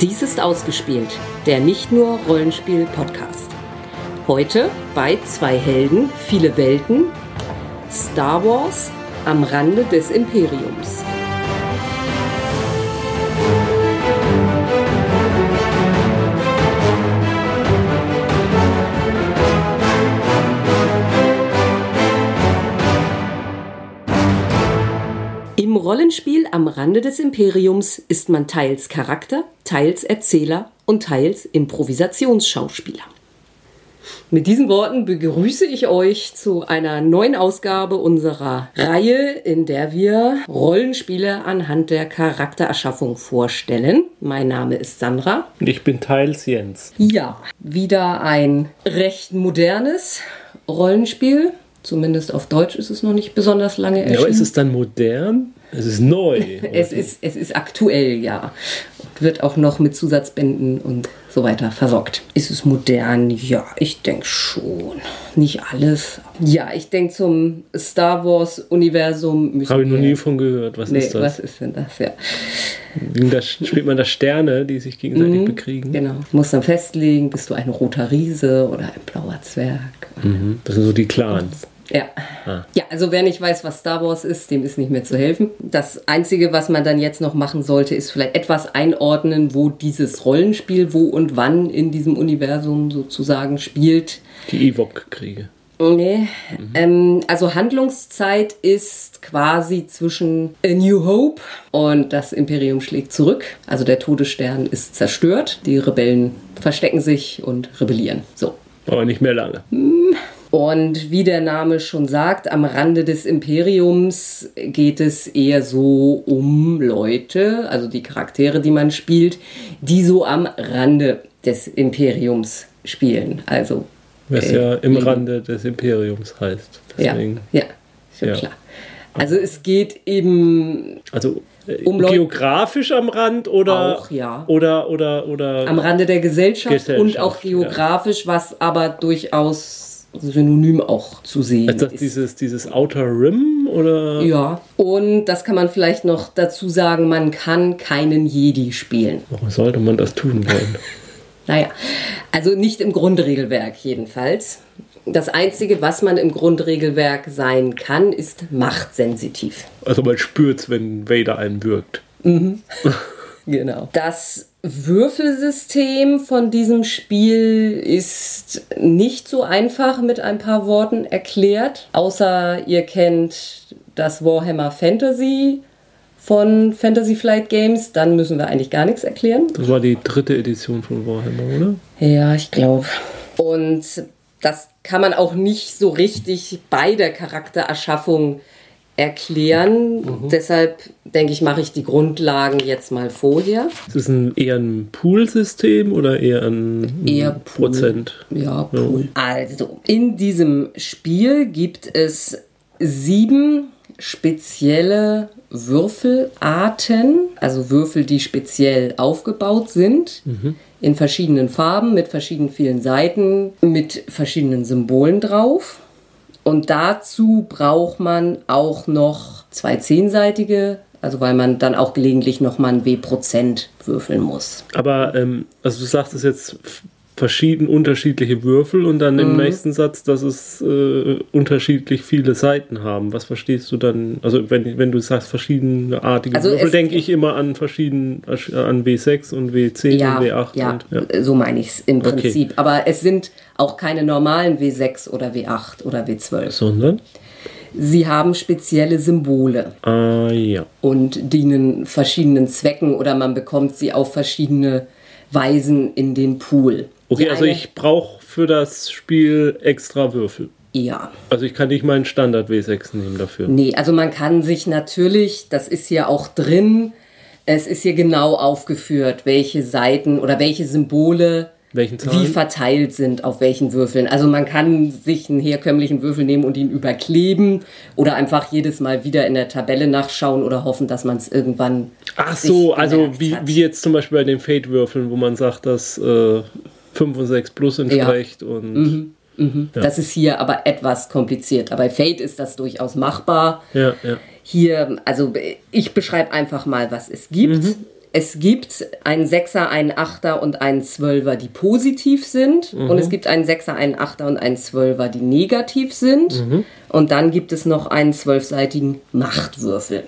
Dies ist ausgespielt, der nicht nur Rollenspiel-Podcast. Heute bei zwei Helden, viele Welten, Star Wars am Rande des Imperiums. Rollenspiel am Rande des Imperiums ist man teils Charakter, teils Erzähler und teils Improvisationsschauspieler. Mit diesen Worten begrüße ich euch zu einer neuen Ausgabe unserer Reihe, in der wir Rollenspiele anhand der Charaktererschaffung vorstellen. Mein Name ist Sandra. Und ich bin teils Jens. Ja, wieder ein recht modernes Rollenspiel. Zumindest auf Deutsch ist es noch nicht besonders lange erschienen. Ja, aber ist es dann modern? Es ist neu. Es ist, es ist aktuell, ja. Und wird auch noch mit Zusatzbänden und so weiter versorgt. Ist es modern? Ja, ich denke schon. Nicht alles. Ja, ich denke zum Star Wars-Universum. Habe ich noch nie von gehört. Was nee, ist das? was ist denn das? Ja. Da spielt man da Sterne, die sich gegenseitig bekriegen. Genau. Du musst dann festlegen, bist du ein roter Riese oder ein blauer Zwerg. Mhm. Das sind so die Clans. Ja. Ah. Ja, also wer nicht weiß, was Star Wars ist, dem ist nicht mehr zu helfen. Das Einzige, was man dann jetzt noch machen sollte, ist vielleicht etwas einordnen, wo dieses Rollenspiel, wo und wann in diesem Universum sozusagen spielt. Die Ewok-Kriege. Nee, ähm, also Handlungszeit ist quasi zwischen A New Hope und das Imperium schlägt zurück. Also der Todesstern ist zerstört, die Rebellen verstecken sich und rebellieren. So. Aber nicht mehr lange. Und wie der Name schon sagt, am Rande des Imperiums geht es eher so um Leute, also die Charaktere, die man spielt, die so am Rande des Imperiums spielen. Also Was äh, ja im Leben. Rande des Imperiums heißt. Deswegen. Ja, ja, schon Ja. klar. Also es geht eben Also äh, Um Leut- geografisch am Rand oder Auch, ja. oder oder oder am Rande der Gesellschaft, Gesellschaft, und auch geografisch, was aber durchaus synonym auch zu sehen ist das ist. dieses dieses Outer Rim oder Ja, und das kann man vielleicht noch dazu sagen, man kann keinen Jedi spielen. warum sollte man das tun wollen? Naja, also nicht im Grundregelwerk jedenfalls. Das Einzige, was man im Grundregelwerk sein kann, ist machtsensitiv. Also man spürt's, wenn Vader einen wirkt. Genau. Das Würfelsystem von diesem Spiel ist nicht so einfach mit ein paar Worten erklärt, außer ihr kennt das Warhammer Fantasy von Fantasy Flight Games, dann müssen wir eigentlich gar nichts erklären. Das war die dritte Edition von Warhammer, oder? Ja, ich glaube. Und das kann man auch nicht so richtig bei der Charaktererschaffung erklären. Deshalb denke ich, mache ich die Grundlagen jetzt mal vorher. Ist es ein, eher ein Pool-System oder eher ein Eher Pool. Prozent? Ja, cool. Also, in diesem Spiel gibt es sieben spezielle Würfelarten, also Würfel, die speziell aufgebaut sind, in verschiedenen Farben, mit verschiedenen vielen Seiten, mit verschiedenen Symbolen drauf. Und dazu braucht man auch noch zwei zehnseitige, also weil man dann auch gelegentlich nochmal ein W-Prozent würfeln muss. Aber, ähm, also du sagst es jetzt verschieden unterschiedliche Würfel und dann Mhm. im nächsten Satz, dass es äh, unterschiedlich viele Seiten haben. Was verstehst du dann? Also wenn, wenn du sagst verschiedenartige Also Würfel, denke ich immer an verschieden an W6 und W10 Ja, und W8 ja, und ja. so meine ich es im Okay. Prinzip. Aber es sind auch keine normalen W6 oder W8 oder W12. Sondern? Sie haben spezielle Symbole Ah ja. und dienen verschiedenen Zwecken oder man bekommt sie auf verschiedene Weisen in den Pool. Okay, also ich brauche für das Spiel extra Würfel. Ja. Also ich kann nicht meinen Standard W6 nehmen dafür. Nee, also man kann sich natürlich, das ist hier auch drin, es ist hier genau aufgeführt, welche Seiten oder welche Symbole wie verteilt sind auf welchen Würfeln. Also man kann sich einen herkömmlichen Würfel nehmen und ihn überkleben oder einfach jedes Mal wieder in der Tabelle nachschauen oder hoffen, dass man es irgendwann. Ach so, also wie, hat. wie jetzt zum Beispiel bei den Fate-Würfeln, wo man sagt, dass äh, 5 und 6 plus entspricht und Das ist hier aber etwas kompliziert. Bei Fate ist das durchaus machbar. ja, ja. Hier, also ich beschreibe einfach mal, was es gibt. Es gibt einen Sechser, einen Achter und einen Zwölfer, die positiv sind. Und es gibt einen Sechser, einen Achter und einen Zwölfer, die negativ sind. Und dann gibt es noch einen zwölfseitigen Machtwürfel.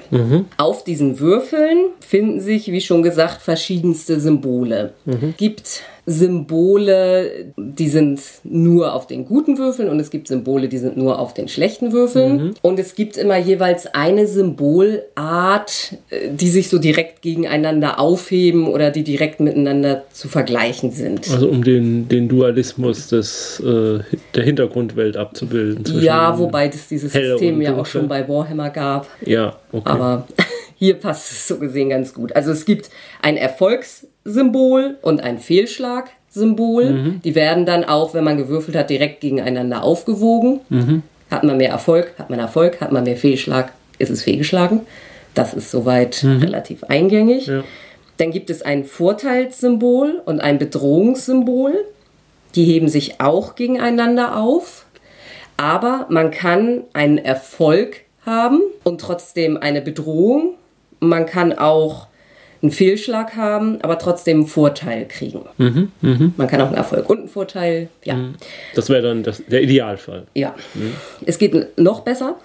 Auf diesen Würfeln finden sich, wie schon gesagt, verschiedenste Symbole. Gibt Symbole, die sind nur auf den guten Würfeln und es gibt Symbole, die sind nur auf den schlechten Würfeln. Und es gibt immer jeweils eine Symbolart, äh, die sich so direkt gegeneinander aufheben oder die direkt miteinander zu vergleichen sind. Also um den, den Dualismus des, äh, der Hintergrundwelt abzubilden. Ja, wobei es dieses System ja auch schon bei Warhammer gab. Ja, okay. Aber hier passt es so gesehen ganz gut. Also es gibt ein Erfolgssymbol und ein Fehlschlagsymbol. Die werden dann auch, wenn man gewürfelt hat, direkt gegeneinander aufgewogen. Hat man mehr Erfolg, hat man Erfolg, hat man mehr Fehlschlag, ist es fehlgeschlagen. Das ist soweit relativ eingängig. Ja. Dann gibt es ein Vorteilssymbol und ein Bedrohungssymbol. Die heben sich auch gegeneinander auf. Aber man kann einen Erfolg haben und trotzdem eine Bedrohung. Man kann auch einen Fehlschlag haben, aber trotzdem einen Vorteil kriegen. Man kann auch einen Erfolg und einen Vorteil. Ja. Das wäre dann das, der Idealfall. Ja, es geht noch besser.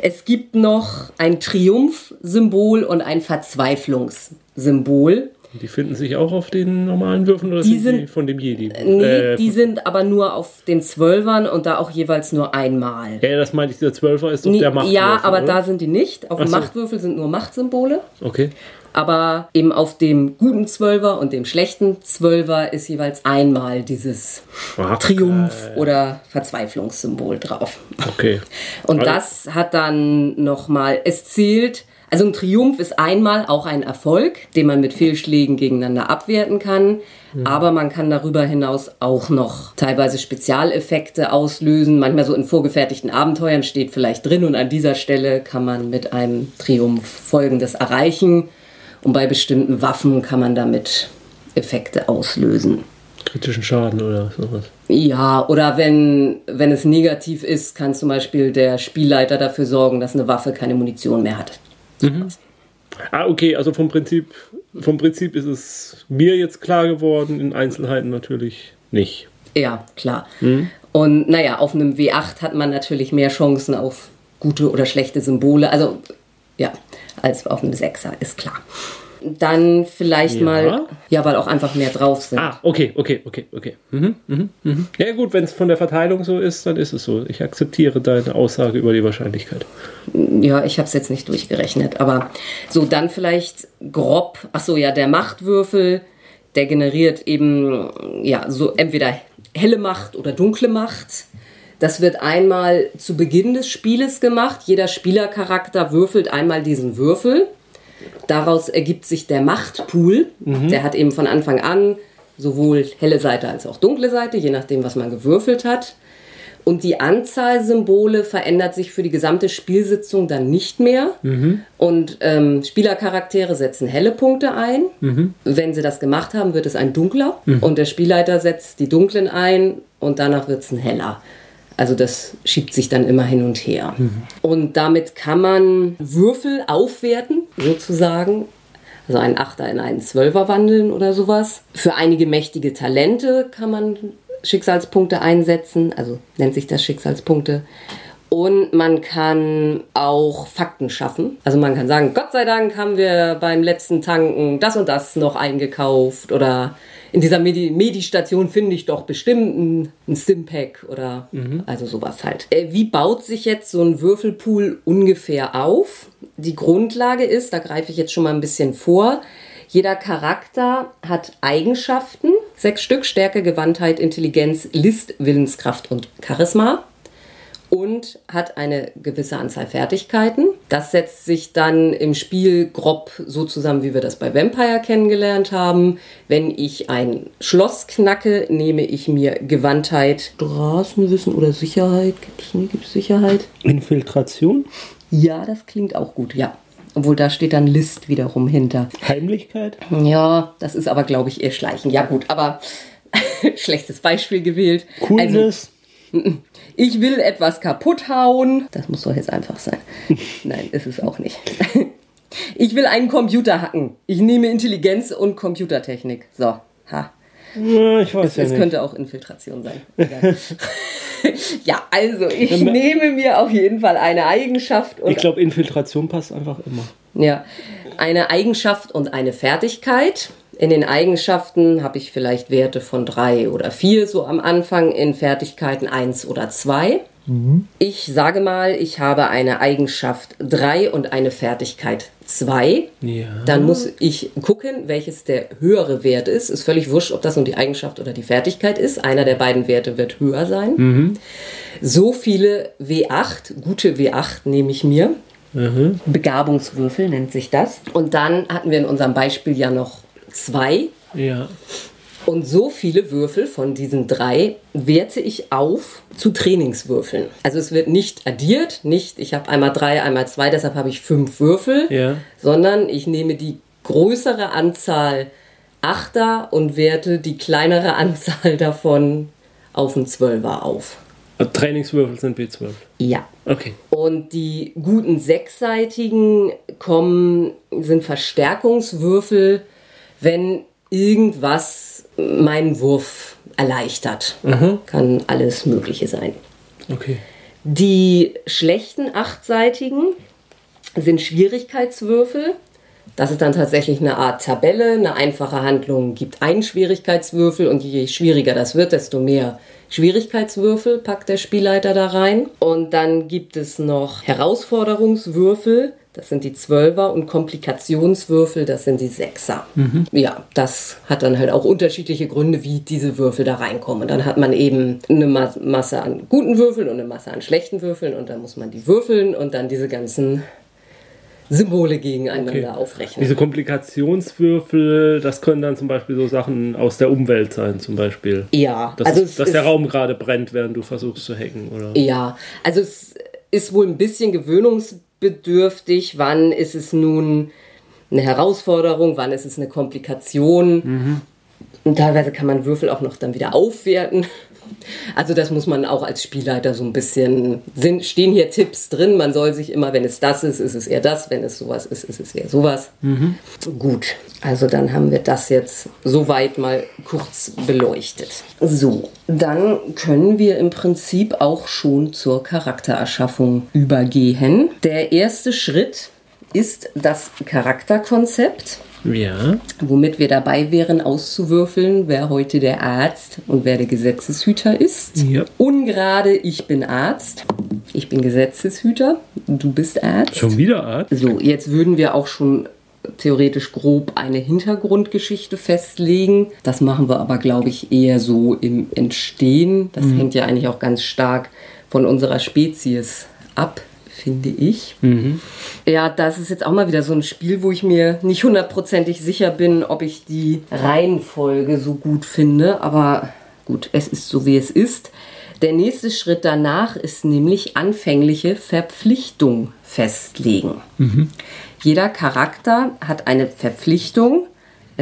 Es gibt noch ein Triumphsymbol und ein Verzweiflungssymbol. Die finden sich auch auf den normalen Würfeln oder Die sind die von dem Jedi? Nee, Äh, die sind aber nur auf den Zwölfern und da auch jeweils nur einmal. ja, das meinte ich, der Zwölfer ist doch Nee, der Machtwürfel, ja, aber oder? da sind die nicht. Auf dem so. Machtwürfel sind nur Machtsymbole. Okay. Aber eben auf dem guten Zwölfer und dem schlechten Zwölfer ist jeweils einmal dieses Ah, Triumph- oder Verzweiflungssymbol drauf. Okay. Und Also- das hat dann nochmal, es zählt, also ein Triumph ist einmal auch ein Erfolg, den man mit Fehlschlägen gegeneinander abwerten kann. Aber man kann darüber hinaus auch noch teilweise Spezialeffekte auslösen. Manchmal so in vorgefertigten Abenteuern steht vielleicht drin und an dieser Stelle kann man mit einem Triumph Folgendes erreichen. Und bei bestimmten Waffen kann man damit Effekte auslösen. Kritischen Schaden oder sowas. Ja, oder wenn, wenn es negativ ist, kann zum Beispiel der Spielleiter dafür sorgen, dass eine Waffe keine Munition mehr hat. Ah, okay, also vom Prinzip, vom Prinzip ist es mir jetzt klar geworden, in Einzelheiten natürlich nicht. Ja, klar. Und naja, auf einem W8 hat man natürlich mehr Chancen auf gute oder schlechte Symbole. Also, ja, als auf einem Sechser, ist klar. Dann vielleicht Ja. mal, ja, weil auch einfach mehr drauf sind. Ah, okay, okay, okay, okay. Mhm, mhm, mhm. Ja gut, wenn es von der Verteilung so ist, dann ist es so. Ich akzeptiere deine Aussage über die Wahrscheinlichkeit. Ja, ich habe es jetzt nicht durchgerechnet, aber so dann vielleicht grob. Ach so, ja, der Machtwürfel, der generiert eben ja so entweder helle Macht oder dunkle Macht. Das wird einmal zu Beginn des Spieles gemacht. Jeder Spielercharakter würfelt einmal diesen Würfel. Daraus ergibt sich der Machtpool. Der hat eben von Anfang an sowohl helle Seite als auch dunkle Seite, je nachdem, was man gewürfelt hat. Und die Anzahl Symbole verändert sich für die gesamte Spielsitzung dann nicht mehr. Und ähm, Spielercharaktere setzen helle Punkte ein. Wenn sie das gemacht haben, wird es ein dunkler. Und der Spielleiter setzt die dunklen ein und danach wird es ein heller. Also das schiebt sich dann immer hin und her. Und damit kann man Würfel aufwerten, sozusagen. Also einen Achter in einen Zwölfer wandeln oder sowas. Für einige mächtige Talente kann man Schicksalspunkte einsetzen, also nennt sich das Schicksalspunkte. Und man kann auch Fakten schaffen. Also man kann sagen, Gott sei Dank haben wir beim letzten Tanken das und das noch eingekauft oder in dieser Medi Medistation finde ich doch bestimmt ein, ein Stimpack oder also sowas halt. Äh, Wie baut sich jetzt so ein Würfelpool ungefähr auf? Die Grundlage ist, da greife ich jetzt schon mal ein bisschen vor, jeder Charakter hat Eigenschaften, sechs Stück, Stärke, Gewandtheit, Intelligenz, List, Willenskraft und Charisma und hat eine gewisse Anzahl Fertigkeiten. Das setzt sich dann im Spiel grob so zusammen, wie wir das bei Vampire kennengelernt haben. Wenn ich ein Schloss knacke, nehme ich mir Gewandtheit, Straßenwissen oder Sicherheit. Gibt es nie, gibt es Sicherheit? Infiltration? Ja, das klingt auch gut, ja. Obwohl da steht dann List wiederum hinter. Heimlichkeit? Ja, das ist aber, glaube ich, eher Schleichen. Ja, gut, aber schlechtes Beispiel gewählt. Also, Coolness? Ich will etwas kaputt hauen. Das muss doch jetzt einfach sein. Nein, ist es auch nicht. Ich will einen Computer hacken. Ich nehme Intelligenz und Computertechnik. So, ha. Ich weiß Es, ja es nicht. könnte auch Infiltration sein. Ja, also ich nehme mir auf jeden Fall eine Eigenschaft und Ich glaube, Infiltration passt einfach immer. ja, eine Eigenschaft und eine Fertigkeit. In den Eigenschaften habe ich vielleicht Werte von drei oder vier so am Anfang, in Fertigkeiten eins oder zwei. Ich sage mal, ich habe eine Eigenschaft drei und eine Fertigkeit zwei. Ja. Dann muss ich gucken, welches der höhere Wert ist. Ist völlig wurscht, ob das nun die Eigenschaft oder die Fertigkeit ist. Einer der beiden Werte wird höher sein. So viele W8, gute W8 nehme ich mir. Begabungswürfel nennt sich das. Und dann hatten wir in unserem Beispiel ja noch zwei. Ja. Und so viele Würfel von diesen drei werte ich auf zu Trainingswürfeln. Also es wird nicht addiert, nicht ich habe einmal drei, einmal zwei, deshalb habe ich fünf Würfel, Ja. sondern ich nehme die größere Anzahl Achter und werte die kleinere Anzahl davon auf einen Zwölfer auf. Also Trainingswürfel sind W12. Ja. Okay. Und die guten sechsseitigen kommen, sind Verstärkungswürfel, wenn irgendwas meinen Wurf erleichtert. Kann alles Mögliche sein. Okay. Die schlechten achtseitigen sind Schwierigkeitswürfel. Das ist dann tatsächlich eine Art Tabelle. Eine einfache Handlung gibt einen Schwierigkeitswürfel und je schwieriger das wird, desto mehr Schwierigkeitswürfel packt der Spielleiter da rein. Und dann gibt es noch Herausforderungswürfel. Das sind die Zwölfer und Komplikationswürfel, das sind die Sechser. Ja, das hat dann halt auch unterschiedliche Gründe, wie diese Würfel da reinkommen. Und dann hat man eben eine Ma Masse an guten Würfeln und eine Masse an schlechten Würfeln und dann muss man die würfeln und dann diese ganzen Symbole gegeneinander Okay. aufrechnen. Diese Komplikationswürfel, das können dann zum Beispiel so Sachen aus der Umwelt sein, zum Beispiel. ja, Dass, also es dass ist, der Raum gerade brennt, während du versuchst zu hacken, oder? Ja, also es ist wohl ein bisschen gewöhnungsbedürftig. Wann ist es nun eine Herausforderung, wann ist es eine Komplikation? Und teilweise kann man Würfel auch noch dann wieder aufwerten. Also das muss man auch als Spielleiter so ein bisschen, sind, stehen hier Tipps drin, man soll sich immer, wenn es das ist, ist es eher das, wenn es sowas ist, ist es eher sowas. Gut, also dann haben wir das jetzt soweit mal kurz beleuchtet. So, dann können wir im Prinzip auch schon zur Charaktererschaffung übergehen. Der erste Schritt ist das Charakterkonzept Ja. womit wir dabei wären, auszuwürfeln, wer heute der Arzt und wer der Gesetzeshüter ist. Ja. Ungerade, ich bin Arzt, ich bin Gesetzeshüter, du bist Arzt. Schon wieder Art? So, jetzt würden wir auch schon theoretisch grob eine Hintergrundgeschichte festlegen. Das machen wir aber, glaube ich, eher so im Entstehen. Das hängt ja eigentlich auch ganz stark von unserer Spezies ab, finde ich. Ja, das ist jetzt auch mal wieder so ein Spiel, wo ich mir nicht hundertprozentig sicher bin, ob ich die Reihenfolge so gut finde. Aber gut, es ist so, wie es ist. Der nächste Schritt danach ist nämlich anfängliche Verpflichtung festlegen. Jeder Charakter hat eine Verpflichtung.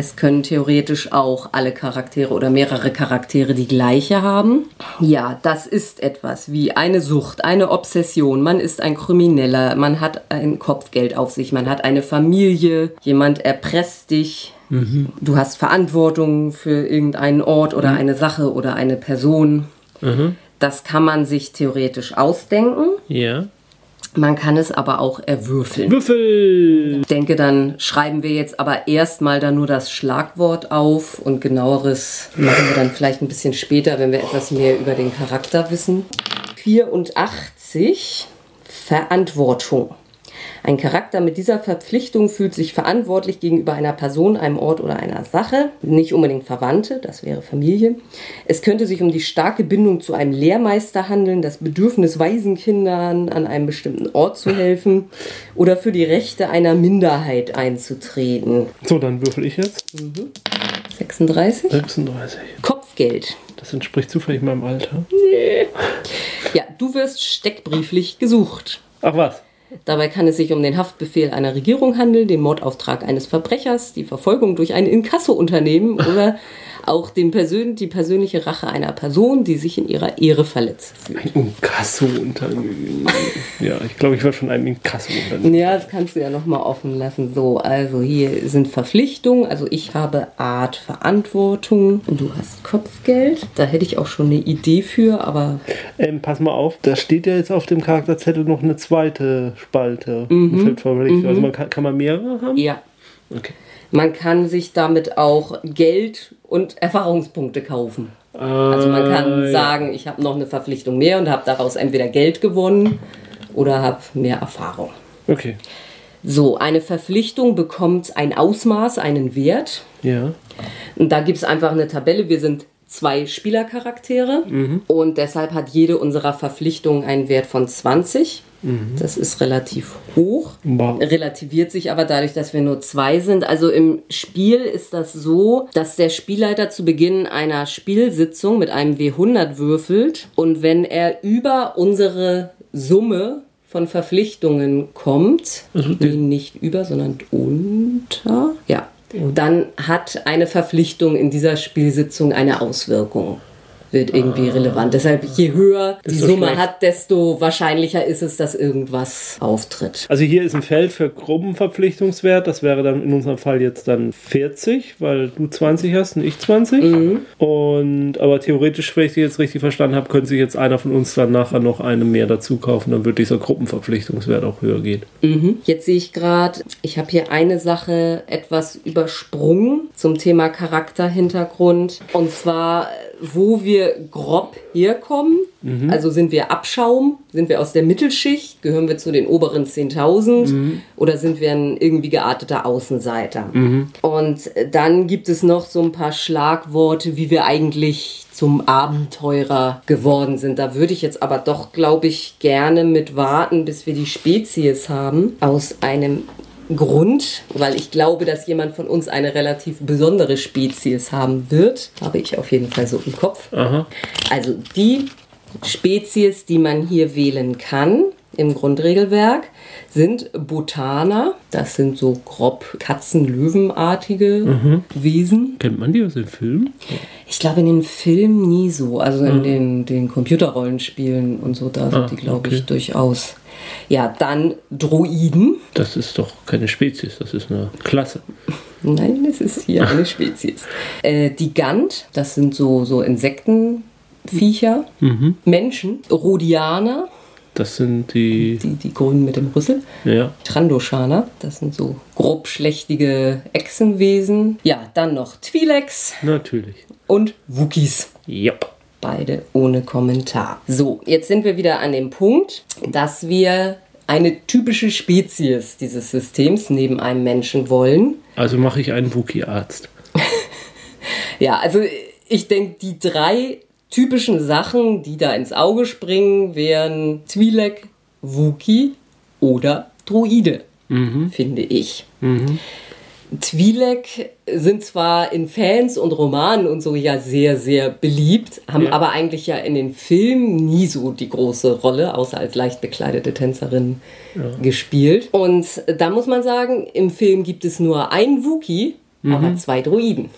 Es können theoretisch auch alle Charaktere oder mehrere Charaktere die gleiche haben. Ja, das ist etwas wie eine Sucht, eine Obsession. Man ist ein Krimineller, man hat ein Kopfgeld auf sich, man hat eine Familie, jemand erpresst dich. Du hast Verantwortung für irgendeinen Ort oder eine Sache oder eine Person. Das kann man sich theoretisch ausdenken. Ja. Man kann es aber auch erwürfeln. Würfel! Ich denke, dann schreiben wir jetzt aber erstmal da nur das Schlagwort auf und genaueres machen wir dann vielleicht ein bisschen später, wenn wir etwas mehr über den Charakter wissen. 84 Verantwortung. Ein Charakter mit dieser Verpflichtung fühlt sich verantwortlich gegenüber einer Person, einem Ort oder einer Sache, nicht unbedingt Verwandte, das wäre Familie. Es könnte sich um die starke Bindung zu einem Lehrmeister handeln, das Bedürfnis Waisenkindern an einem bestimmten Ort zu helfen oder für die Rechte einer Minderheit einzutreten. So, dann würfel ich jetzt. 36. 36. Kopfgeld. Das entspricht zufällig meinem Alter. Ja, du wirst steckbrieflich gesucht. Ach was? Dabei kann es sich um den Haftbefehl einer Regierung handeln, den Mordauftrag eines Verbrechers, die Verfolgung durch ein Inkassounternehmen oder auch den Persön die persönliche Rache einer Person, die sich in ihrer Ehre verletzt fühlt. Ein Inkasso-Unternehmen. ja, ich glaube, ich war schon ein Inkasso-Unternehmen. Ja, das kannst du ja nochmal offen lassen. So, also hier sind Verpflichtungen. Also ich habe Art Verantwortung und du hast Kopfgeld. Da hätte ich auch schon eine Idee für, aber Ähm, pass mal auf, da steht ja jetzt auf dem Charakterzettel noch eine zweite Spalte. Mhm. Also man kann, kann man mehrere haben? ja. Okay. Man kann sich damit auch Geld und Erfahrungspunkte kaufen. Also man kann ja. sagen, ich habe noch eine Verpflichtung mehr und habe daraus entweder Geld gewonnen oder habe mehr Erfahrung. Okay. So, eine Verpflichtung bekommt ein Ausmaß, einen Wert. Ja. Und da gibt es einfach eine Tabelle. Wir sind zwei Spielercharaktere und deshalb hat jede unserer Verpflichtungen einen Wert von 20. Das ist relativ hoch. Wow. Relativiert sich aber dadurch, dass wir nur zwei sind. Also im Spiel ist das so, dass der Spielleiter zu Beginn einer Spielsitzung mit einem W100 würfelt und wenn er über unsere Summe von Verpflichtungen kommt, Also nee, nicht über, sondern unter, ja, dann hat eine Verpflichtung in dieser Spielsitzung eine Auswirkung. Wird irgendwie relevant. Deshalb, je höher die so Summe schlecht. hat, desto wahrscheinlicher ist es, dass irgendwas auftritt. Also hier ist ein Feld für Gruppenverpflichtungswert. Das wäre dann in unserem Fall jetzt dann 40, weil du 20 hast und ich 20. Und aber theoretisch, wenn ich die jetzt richtig verstanden habe, könnte sich jetzt einer von uns dann nachher noch eine mehr dazu kaufen. Dann wird dieser Gruppenverpflichtungswert auch höher gehen. Jetzt sehe ich gerade, ich habe hier eine Sache etwas übersprungen zum Thema Charakterhintergrund. Und zwar, wo wir grob herkommen. Also sind wir Abschaum? Sind wir aus der Mittelschicht? Gehören wir zu den oberen 10.000? Oder sind wir ein irgendwie gearteter Außenseiter? Und dann gibt es noch so ein paar Schlagworte, wie wir eigentlich zum Abenteurer geworden sind. Da würde ich jetzt aber doch, glaube ich, gerne mit warten, bis wir die Spezies haben. Aus einem Grund, weil ich glaube, dass jemand von uns eine relativ besondere Spezies haben wird. Habe ich auf jeden Fall so im Kopf. Aha. Also die Spezies, die man hier wählen kann im Grundregelwerk, sind Botaner. Das sind so grob Katzen-Löwenartige Wesen. Kennt man die aus dem Film? Ich glaube in den Filmen nie so. Also in den, den Computerrollenspielen und so, da sind Ah, die, glaube okay. ich, durchaus. Ja, dann Droiden. Das ist doch keine Spezies, das ist eine Klasse. Nein, es ist hier eine Spezies. Äh, die Gant, das sind so, so Insektenviecher. Menschen, Rhodianer, Das sind die. die, die Grünen mit dem Rüssel. Ja. Trandoshaner, das sind so grobschlächtige Echsenwesen. Ja, dann noch Twi'leks Natürlich. und Wookies. Yep. Beide ohne Kommentar. So, jetzt sind wir wieder an dem Punkt, dass wir eine typische Spezies dieses Systems neben einem Menschen wollen. Also mache ich einen Wookie-Arzt. Ja, also ich denke, die drei typischen Sachen, die da ins Auge springen, wären Twi'lek, Wookie oder Druide, finde ich. Twi'lek sind zwar in Fans und Romanen und so ja sehr, sehr beliebt, haben Ja. aber eigentlich ja in den Filmen nie so die große Rolle, außer als leicht bekleidete Tänzerin gespielt. Und da muss man sagen, im Film gibt es nur einen Wookie, aber zwei Druiden.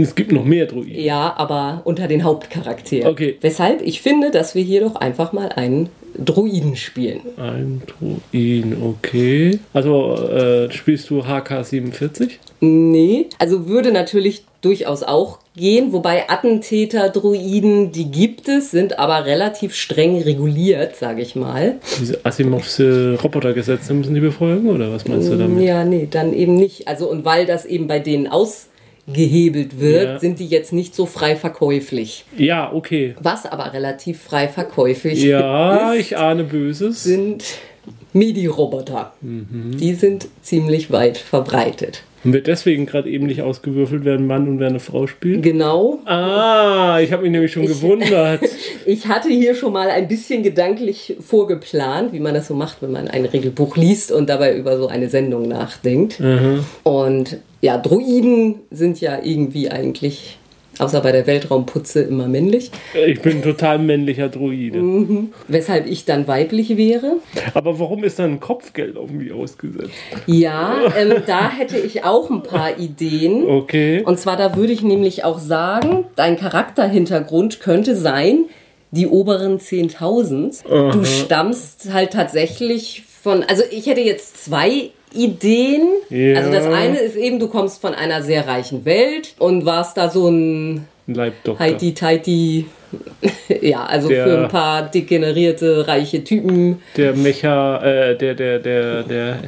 Es gibt noch mehr Druiden. Ja, aber unter den Hauptcharakteren. Okay. Weshalb ich finde, dass wir hier doch einfach mal einen Druiden spielen. Ein Druiden, okay. Also äh, spielst du HK47? Nee, also würde natürlich durchaus auch gehen, wobei Attentäter-Druiden, die gibt es, sind aber relativ streng reguliert, sage ich mal. Diese Asimovsche Robotergesetze müssen die befolgen oder was meinst du damit? Ja, nee, dann eben nicht. Also und weil das eben bei denen ausgehebelt wird, Ja. sind die jetzt nicht so frei verkäuflich. Ja, okay. Was aber relativ frei verkäuflich Ja, ist, ich ahne Böses. sind MIDI-Roboter. Die sind ziemlich weit verbreitet. Und wird deswegen gerade eben nicht ausgewürfelt, wer ein Mann und wer eine Frau spielt? Genau. Ah, ich habe mich nämlich schon gewundert. Ich hatte hier schon mal ein bisschen gedanklich vorgeplant, wie man das so macht, wenn man ein Regelbuch liest und dabei über so eine Sendung nachdenkt. Aha. Und ja, Druiden sind ja irgendwie eigentlich Außer bei der Weltraumputze immer männlich. Ich bin ein total männlicher Druide. Weshalb ich dann weiblich wäre. Aber warum ist dann ein Kopfgeld irgendwie ausgesetzt? Ja, ähm, da hätte ich auch ein paar Ideen. Okay. Und zwar, da würde ich nämlich auch sagen, dein Charakterhintergrund könnte sein, die oberen 10.000. Du stammst halt tatsächlich von, also ich hätte jetzt zwei Ideen. Ja. Also das eine ist eben, du kommst von einer sehr reichen Welt und warst da so ein Ein Leibdoktor. heiti-teiti, ja, also Der- für ein paar degenerierte, reiche Typen. Der Mecha, äh, der, der, der, der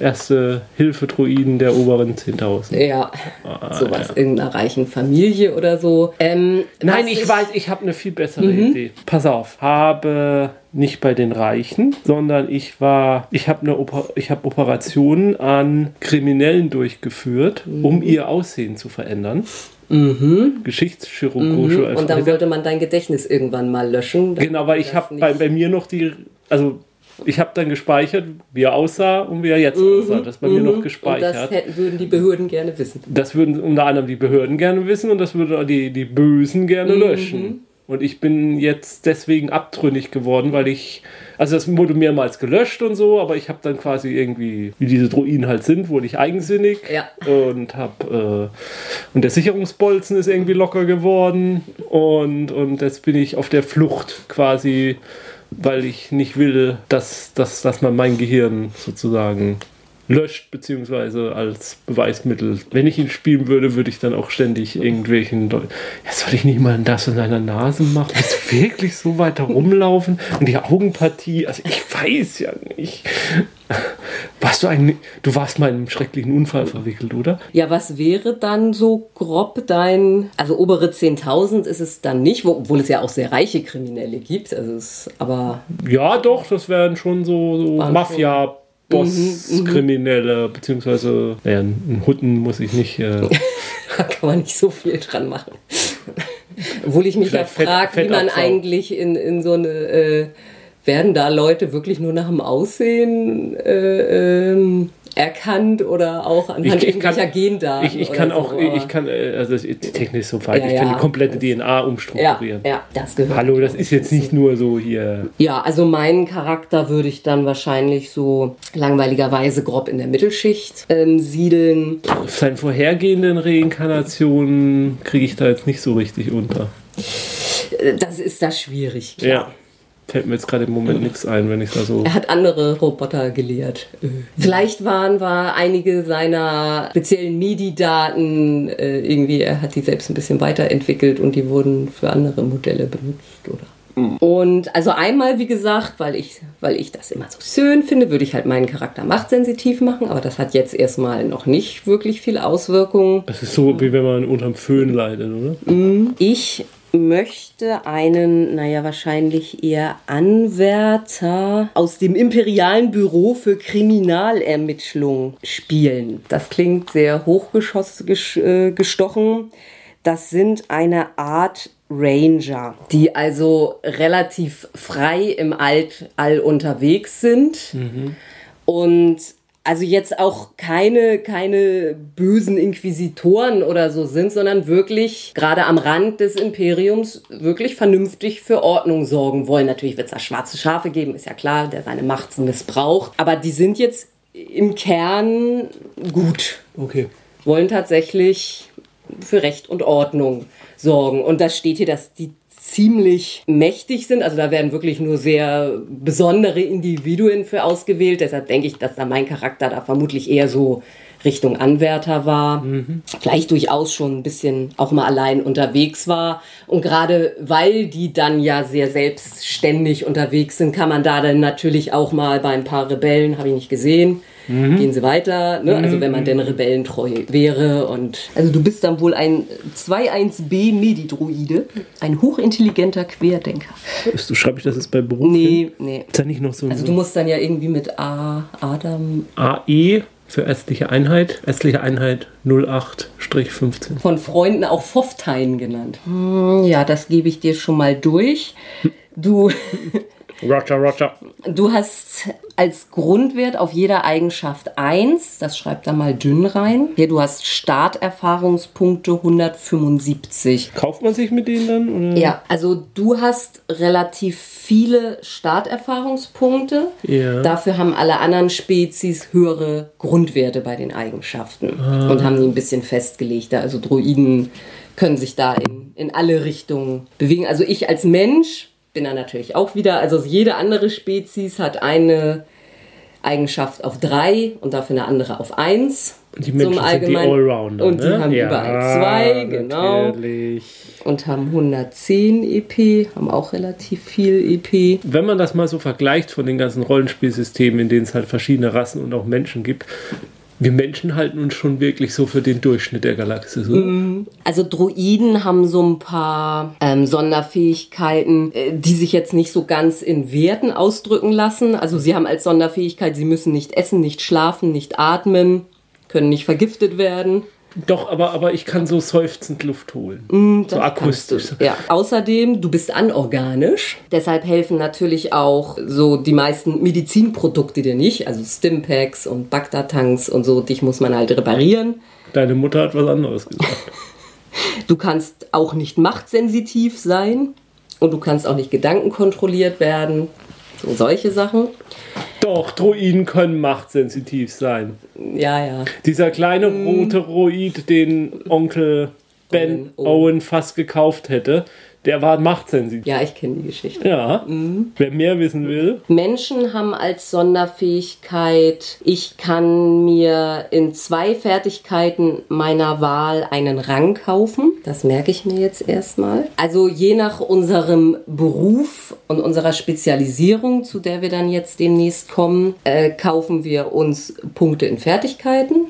erste Hilfedruiden der oberen 10.000. Ja, sowas, irgendeiner reichen Familie oder so. Ähm, Nein, was ich weiß, ich habe eine viel bessere Mhm. Idee. Pass auf, habe nicht bei den Reichen, sondern ich war, ich habe eine Oper, ich habe Operationen an Kriminellen durchgeführt, Mhm. um ihr Aussehen zu verändern. Mhm. Geschichtschirurgische Und dann wollte man dein Gedächtnis irgendwann mal löschen. Genau, weil ich habe bei, bei mir noch die, also ich habe dann gespeichert, wie er aussah und wie er jetzt aussah. Das ist bei mir noch Mhm. Und gespeichert. das hätten, würden die Behörden gerne wissen. Das würden unter anderem die Behörden gerne wissen und das würden die, die Bösen gerne löschen. Und ich bin jetzt deswegen abtrünnig geworden, weil ich, also das wurde mehrmals gelöscht und so, aber ich habe dann quasi irgendwie, wie diese Druiden halt sind, wurde ich eigensinnig Ja. und habe, äh, und der Sicherungsbolzen ist irgendwie locker geworden und, und jetzt bin ich auf der Flucht quasi, weil ich nicht will, dass, dass, dass man mein Gehirn sozusagen löscht, beziehungsweise als Beweismittel. Wenn ich ihn spielen würde, würde ich dann auch ständig irgendwelchen Leuten. Ja, soll ich nicht mal das in deiner Nase machen? Willst du wirklich so weit herumlaufen? Und die Augenpartie, also ich weiß ja nicht. Warst du eigentlich. Du warst mal in einem schrecklichen Unfall verwickelt, oder? Ja, was wäre dann so grob dein, also obere 10.000 ist es dann nicht, wo, obwohl es ja auch sehr reiche Kriminelle gibt, also es, aber Ja, doch, das wären schon so, so Mafia. Boss-Kriminelle, beziehungsweise, naja, einen Hutten muss ich nicht. Äh, da kann man nicht so viel dran machen. Obwohl ich mich ja frage, wie man eigentlich in, in so eine, äh, werden da Leute wirklich nur nach dem Aussehen äh, ähm, erkannt oder auch anhand Ich- ich kann- irgendwelcher Gendaten? ich, ich kann so, auch, aber- ich kann, äh, also die Technik ist so weit, Ja, ich kann ja. die komplette DNA Ja, umstrukturieren. ja, das gehört. Hallo, das ist jetzt nicht nur so hier. Ja, also meinen Charakter würde ich dann wahrscheinlich so langweiligerweise grob in der Mittelschicht ähm, siedeln. Auf seinen vorhergehenden Reinkarnationen kriege ich da jetzt nicht so richtig unter. Äh, Das ist da schwierig. Klar. Ja. Fällt mir jetzt gerade im Moment nichts ein, wenn ich da so. Er hat andere Roboter gelehrt. Äh. Vielleicht waren war einige seiner speziellen MIDI-Daten äh, irgendwie, er hat die selbst ein bisschen weiterentwickelt und die wurden für andere Modelle benutzt, oder? Und also einmal, wie gesagt, weil ich, weil ich das immer so schön finde, würde ich halt meinen Charakter machtsensitiv machen, aber das hat jetzt erstmal noch nicht wirklich viel Auswirkungen. Das ist so, wie wenn man unterm Föhn leidet, oder? Ich möchte einen, naja, wahrscheinlich eher Anwärter aus dem Imperialen Büro für Kriminalermittlung spielen. Das klingt sehr hochgestochen. Das sind eine Art Ranger, die also relativ frei im Altall unterwegs sind und also jetzt auch keine, keine bösen Inquisitoren oder so sind, sondern wirklich gerade am Rand des Imperiums wirklich vernünftig für Ordnung sorgen wollen. Natürlich wird es da schwarze Schafe geben, ist ja klar, der seine Macht missbraucht. Aber die sind jetzt im Kern gut, Okay. wollen tatsächlich für Recht und Ordnung sorgen. Und da steht hier, dass die ziemlich mächtig sind. Also da werden wirklich nur sehr besondere Individuen für ausgewählt. Deshalb denke ich, dass da mein Charakter da vermutlich eher so Richtung Anwärter war. Vielleicht durchaus schon ein bisschen auch mal allein unterwegs war. Und gerade weil die dann ja sehr selbstständig unterwegs sind, kann man da dann natürlich auch mal bei ein paar Rebellen, habe ich nicht gesehen, gehen sie weiter. Ne? Also wenn man denn rebellentreu wäre. Und also du bist dann wohl ein 2-1b Medidroide, ein hochintelligenter Querdenker. Ist, du schreibst das jetzt bei Beruf? Nee, nee. Ist da nicht noch so ein Also du musst dann ja irgendwie mit A, Adam AE für ärztliche Einheit? Ärztliche Einheit 08-15. von Freunden auch Pfofftein genannt. Hm, Ja, das gebe ich dir schon mal durch. Du, Roger, Roger. Du hast als Grundwert auf jeder Eigenschaft 1, das schreibt da mal dünn rein. Hier, du hast Starterfahrungspunkte 175. Kauft man sich mit denen dann? Oder? Ja, also du hast relativ viele Starterfahrungspunkte. Ja. Dafür haben alle anderen Spezies höhere Grundwerte bei den Eigenschaften und haben die ein bisschen festgelegter. Also Druiden können sich da in, in alle Richtungen bewegen. Also ich als Mensch bin da natürlich auch wieder, also jede andere Spezies hat eine Eigenschaft auf drei und dafür eine andere auf eins. Die Menschen sind die Allrounder. Und die ne? haben überall zwei, genau. Natürlich. Und haben 110 EP, haben auch relativ viel EP. Wenn man das mal so vergleicht von den ganzen Rollenspielsystemen, in denen es halt verschiedene Rassen und auch Menschen gibt, wir Menschen halten uns schon wirklich so für den Durchschnitt der Galaxis. Oder? Also Druiden haben so ein paar ähm, Sonderfähigkeiten, äh, die sich jetzt nicht so ganz in Werten ausdrücken lassen. Also sie haben als Sonderfähigkeit, sie müssen nicht essen, nicht schlafen, nicht atmen, können nicht vergiftet werden. Doch, aber, aber ich kann so seufzend Luft holen. so Mm, Das akustisch. Ja. Außerdem, du bist anorganisch. Deshalb helfen natürlich auch so die meisten Medizinprodukte dir nicht. Also Stimpaks und Bagdad-Tanks und so. Dich muss man halt reparieren. Deine Mutter hat was anderes gesagt. Du kannst auch nicht machtsensitiv sein. Und du kannst auch nicht gedankenkontrolliert werden. So solche Sachen. Doch, Droiden können machtsensitiv sein. Ja, ja. Dieser kleine rote Droid, den Onkel Ben Owen, Owen, Owen. fast gekauft hätte, der war machtsensitiv. Ja, ich kenne die Geschichte. Ja, wer mehr wissen will. Menschen haben als Sonderfähigkeit, ich kann mir in zwei Fertigkeiten meiner Wahl einen Rang kaufen. Das merke ich mir jetzt erstmal. Also je nach unserem Beruf und unserer Spezialisierung, zu der wir dann jetzt demnächst kommen, äh, kaufen wir uns Punkte in Fertigkeiten.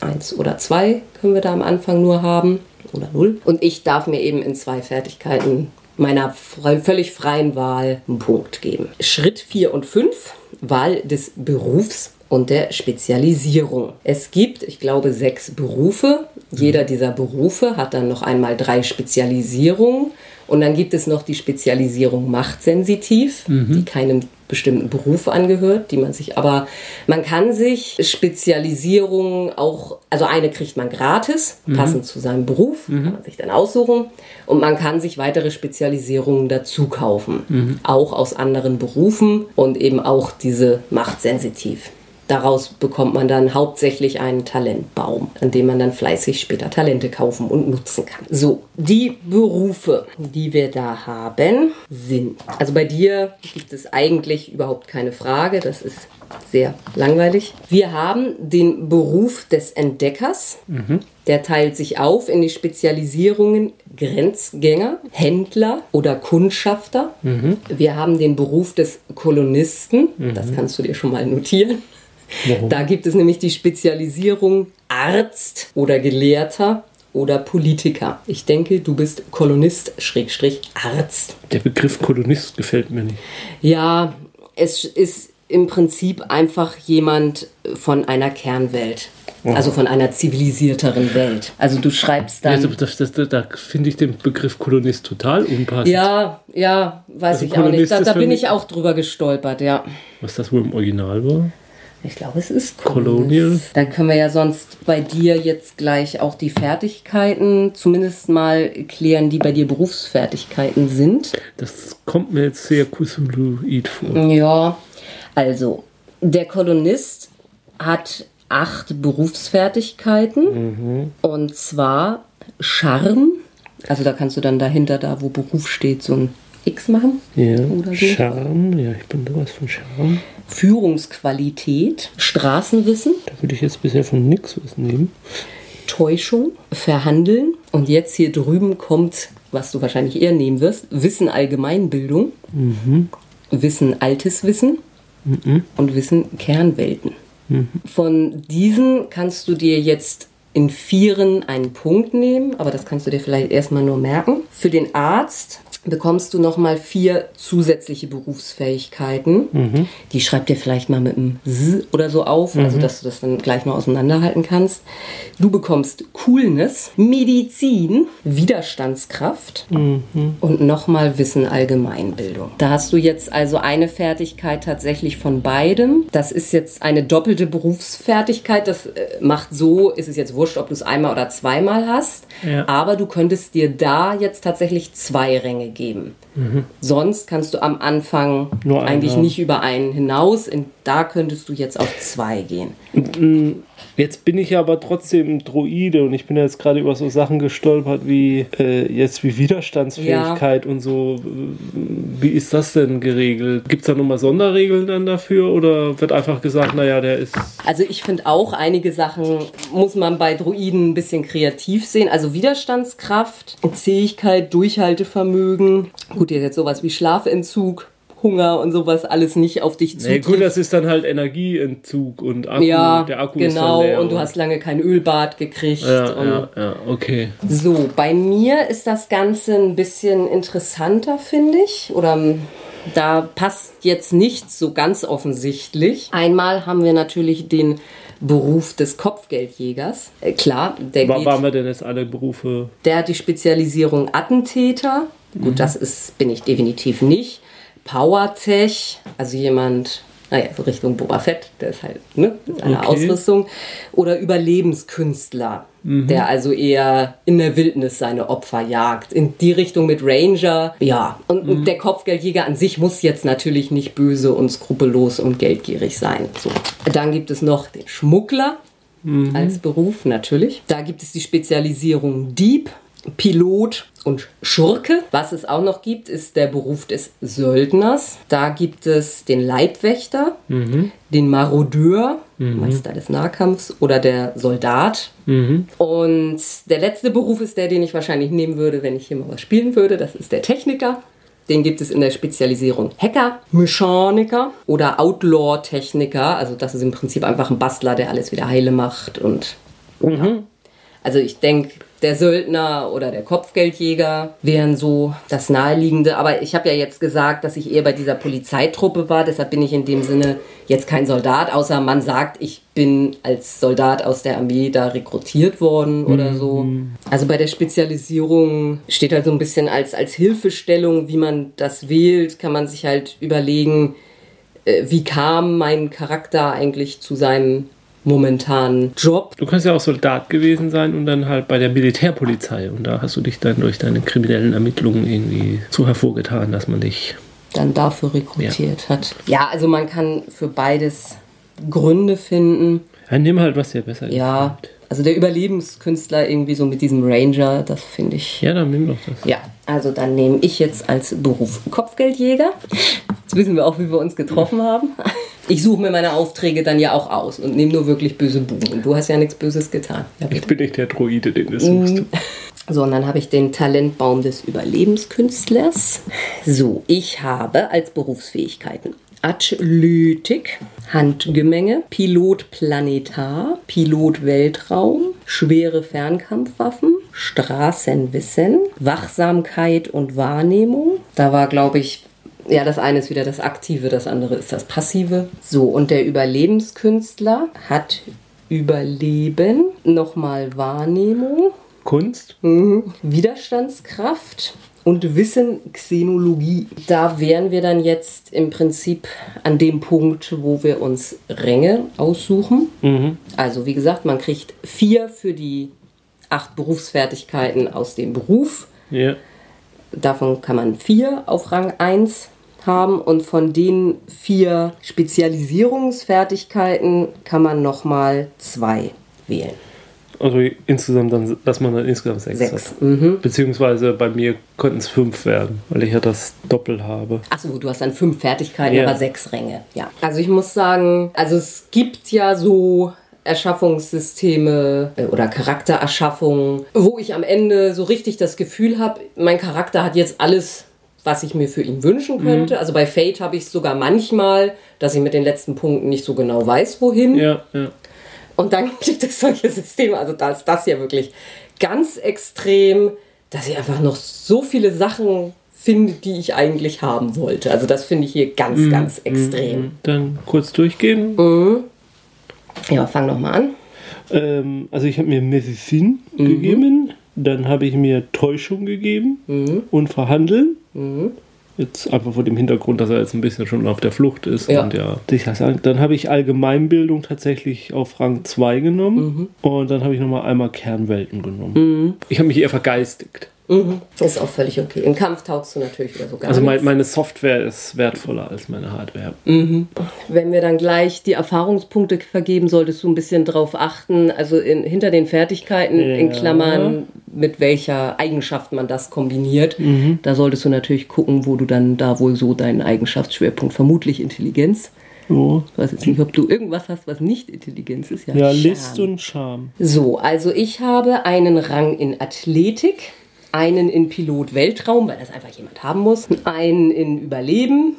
Eins oder zwei können wir da am Anfang nur haben. Oder null. Und ich darf mir eben in zwei Fertigkeiten meiner frei, völlig freien Wahl einen Punkt geben. Schritt 4 und 5, Wahl des Berufs und der Spezialisierung. Es gibt, ich glaube, sechs Berufe. Jeder dieser Berufe hat dann noch einmal drei Spezialisierungen. Und dann gibt es noch die Spezialisierung machtsensitiv, die keinem bestimmten Beruf angehört, die man sich aber, man kann sich Spezialisierungen auch, also eine kriegt man gratis, passend zu seinem Beruf, kann man sich dann aussuchen. Und man kann sich weitere Spezialisierungen dazu kaufen, auch aus anderen Berufen und eben auch diese machtsensitiv. Daraus bekommt man dann hauptsächlich einen Talentbaum, an dem man dann fleißig später Talente kaufen und nutzen kann. So, die Berufe, die wir da haben, sind. Also bei dir gibt es eigentlich überhaupt keine Frage, das ist sehr langweilig. Wir haben den Beruf des Entdeckers. Der teilt sich auf in die Spezialisierungen Grenzgänger, Händler oder Kundschafter. Wir haben den Beruf des Kolonisten. Das kannst du dir schon mal notieren. Warum? Da gibt es nämlich die Spezialisierung Arzt oder Gelehrter oder Politiker. Ich denke, du bist Kolonist, Schrägstrich, Arzt. Der Begriff Kolonist gefällt mir nicht. Ja, es ist im Prinzip einfach jemand von einer Kernwelt. Also von einer zivilisierteren Welt. Also du schreibst dann. Also das, das, das, da finde ich den Begriff Kolonist total unpassend. ja, ja, weiß Also ich auch nicht. Kolonist Da, da bin ich auch drüber gestolpert, ja. Was das wohl im Original war? Ich glaube, es ist Colonial. Dann können wir ja sonst bei dir jetzt gleich auch die Fertigkeiten zumindest mal klären, die bei dir Berufsfertigkeiten sind. Das kommt mir jetzt sehr Cthulhuid vor. Ja, also der Kolonist hat acht Berufsfertigkeiten und zwar Charme. Also da kannst du dann dahinter, da wo Beruf steht, so ein X machen. Ja, Oder so. Charme, ja, ich bin sowas von Charme. Führungsqualität, Straßenwissen, Da würde ich jetzt bisher von nix was nehmen. Täuschung, Verhandeln. Und jetzt hier drüben kommt, was du wahrscheinlich eher nehmen wirst, Wissen Allgemeinbildung, Wissen Altes Wissen und Wissen Kernwelten. Von diesen kannst du dir jetzt in Vieren einen Punkt nehmen, aber das kannst du dir vielleicht erstmal nur merken. Für den Arzt bekommst du nochmal vier zusätzliche Berufsfähigkeiten. Die schreib dir vielleicht mal mit einem S oder so auf, also dass du das dann gleich noch auseinanderhalten kannst. Du bekommst Coolness, Medizin, Widerstandskraft und nochmal Wissen Allgemeinbildung. Da hast du jetzt also eine Fertigkeit tatsächlich von beidem. Das ist jetzt eine doppelte Berufsfertigkeit. Das äh, macht so, ist es jetzt wurscht, ob du es einmal oder zweimal hast. Ja. Aber du könntest dir da jetzt tatsächlich zwei Ränge geben. Sonst kannst du am Anfang Nur einen eigentlich haben. nicht über einen hinaus. Und da könntest du jetzt auf zwei gehen. Jetzt bin ich ja aber trotzdem Droide und ich bin ja jetzt gerade über so Sachen gestolpert wie äh, jetzt wie Widerstandsfähigkeit und so. Wie ist das denn geregelt? Gibt es da nochmal Sonderregeln dann dafür oder wird einfach gesagt, naja, der ist. Also ich finde auch, einige Sachen muss man bei Druiden ein bisschen kreativ sehen. Also Widerstandskraft, Zähigkeit, Durchhaltevermögen. Gut, jetzt sowas wie Schlafentzug, Hunger und sowas alles nicht auf dich Nee, zutrifft. gut, das ist dann halt Energieentzug und Akku. ja, der Akku genau. ist dann leer. und du hast lange kein Ölbad gekriegt. Ja, ja, ja, okay. So, bei mir ist das Ganze ein bisschen interessanter, finde ich. Oder ähm, da passt jetzt nichts so ganz offensichtlich. Einmal haben wir natürlich den Beruf des Kopfgeldjägers. Äh, klar, der, War, geht, waren wir denn jetzt alle Berufe? der hat die Spezialisierung Attentäter. Mhm. Gut, das ist, bin ich definitiv nicht. Powertech, also jemand, naja, so Richtung Boba Fett, der ist halt, ne, mit seiner Okay. Ausrüstung. Oder Überlebenskünstler, Mhm. der also eher in der Wildnis seine Opfer jagt. In die Richtung mit Ranger, ja. Und, Mhm. der Kopfgeldjäger an sich muss jetzt natürlich nicht böse und skrupellos und geldgierig sein. So. Dann gibt es noch den Schmuggler als Beruf, natürlich. Da gibt es die Spezialisierung Dieb, Pilot und Schurke. Was es auch noch gibt, ist der Beruf des Söldners. Da gibt es den Leibwächter, den Marodeur, Meister des Nahkampfs oder der Soldat. Und der letzte Beruf ist der, den ich wahrscheinlich nehmen würde, wenn ich hier mal was spielen würde. Das ist der Techniker. Den gibt es in der Spezialisierung Hacker, Mechaniker oder Outlaw-Techniker. Also das ist im Prinzip einfach ein Bastler, der alles wieder heile macht. Und ja. also ich denke, der Söldner oder der Kopfgeldjäger wären so das Naheliegende. Aber ich habe ja jetzt gesagt, dass ich eher bei dieser Polizeitruppe war. Deshalb bin ich in dem Sinne jetzt kein Soldat, außer man sagt, ich bin als Soldat aus der Armee da rekrutiert worden oder so. Also bei der Spezialisierung steht halt so ein bisschen als, als Hilfestellung, wie man das wählt, kann man sich halt überlegen, äh, wie kam mein Charakter eigentlich zu seinem momentanen Job. Du kannst ja auch Soldat gewesen sein und dann halt bei der Militärpolizei. Und da hast du dich dann durch deine kriminellen Ermittlungen irgendwie so hervorgetan, dass man dich. dann dafür rekrutiert hat. Ja, also man kann für beides Gründe finden. Ja, nimm halt, was dir besser Ja, gefällt. also der Überlebenskünstler irgendwie so mit diesem Ranger, das finde ich. Ja, dann nimm doch das. Ja, also dann nehme ich jetzt als Beruf Kopfgeldjäger. Jetzt wissen wir auch, wie wir uns getroffen haben. Ich suche mir meine Aufträge dann ja auch aus und nehme nur wirklich böse Buben. Und du hast ja nichts Böses getan. Ja, Ich bin nicht der Droide, den du suchst. So, und dann habe ich den Talentbaum des Überlebenskünstlers. So, ich habe als Berufsfähigkeiten Athletik, Handgemenge, Pilot Planetar, Pilot Weltraum, schwere Fernkampfwaffen, Straßenwissen, Wachsamkeit und Wahrnehmung. Da war, glaube ich, ja, das eine ist wieder das Aktive, das andere ist das Passive. So, und der Überlebenskünstler hat Überleben, nochmal Wahrnehmung, Kunst? Widerstandskraft und Wissen Xenologie. Da wären wir dann jetzt im Prinzip an dem Punkt, wo wir uns Ränge aussuchen. Also wie gesagt, man kriegt vier für die acht Berufsfertigkeiten aus dem Beruf. Ja. Davon kann man vier auf Rang 1 haben und von den vier Spezialisierungsfertigkeiten kann man nochmal zwei wählen. Also insgesamt dann, dass man dann insgesamt sechs, Sechs. hat. Beziehungsweise bei mir könnten es fünf werden, weil ich ja das Doppel habe. Achso, du hast dann fünf Fertigkeiten, Ja. aber sechs Ränge. Ja. Also ich muss sagen, also es gibt ja so Erschaffungssysteme äh, oder Charaktererschaffungen, wo ich am Ende so richtig das Gefühl habe, mein Charakter hat jetzt alles, was ich mir für ihn wünschen könnte. Also bei Fate habe ich es sogar manchmal, dass ich mit den letzten Punkten nicht so genau weiß, wohin. Ja, ja. Und dann gibt es solche Systeme, also da ist das ja wirklich ganz extrem, dass ich einfach noch so viele Sachen finde, die ich eigentlich haben wollte. Also das finde ich hier ganz, Mhm. ganz extrem. Dann kurz durchgehen. Ja, fang noch mal an. Ähm, also ich habe mir Medizin Mhm. gegeben, dann habe ich mir Täuschung gegeben Mhm. und Verhandeln. Jetzt einfach vor dem Hintergrund, dass er jetzt ein bisschen schon auf der Flucht ist. Ja. Und ja, dann habe ich Allgemeinbildung tatsächlich auf Rang 2 genommen. Mhm. Und dann habe ich nochmal einmal Kernwelten genommen. Ich habe mich eher vergeistigt. Mhm. Ist auch völlig okay. Im Kampf taugst du natürlich wieder so gar Also mein, nichts. meine Software ist wertvoller als meine Hardware. Wenn wir dann gleich die Erfahrungspunkte vergeben, solltest du ein bisschen drauf achten. Also in, hinter den Fertigkeiten in Ja. Klammern, mit welcher Eigenschaft man das kombiniert. Mhm. Da solltest du natürlich gucken, wo du dann da wohl so deinen Eigenschaftsschwerpunkt, vermutlich Intelligenz. So. Ich weiß jetzt nicht, ob du irgendwas hast, was nicht Intelligenz ist. Ja, Charme. List und Charme. So, also ich habe einen Rang in Athletik, einen in Pilot Weltraum, weil das einfach jemand haben muss, einen in Überleben,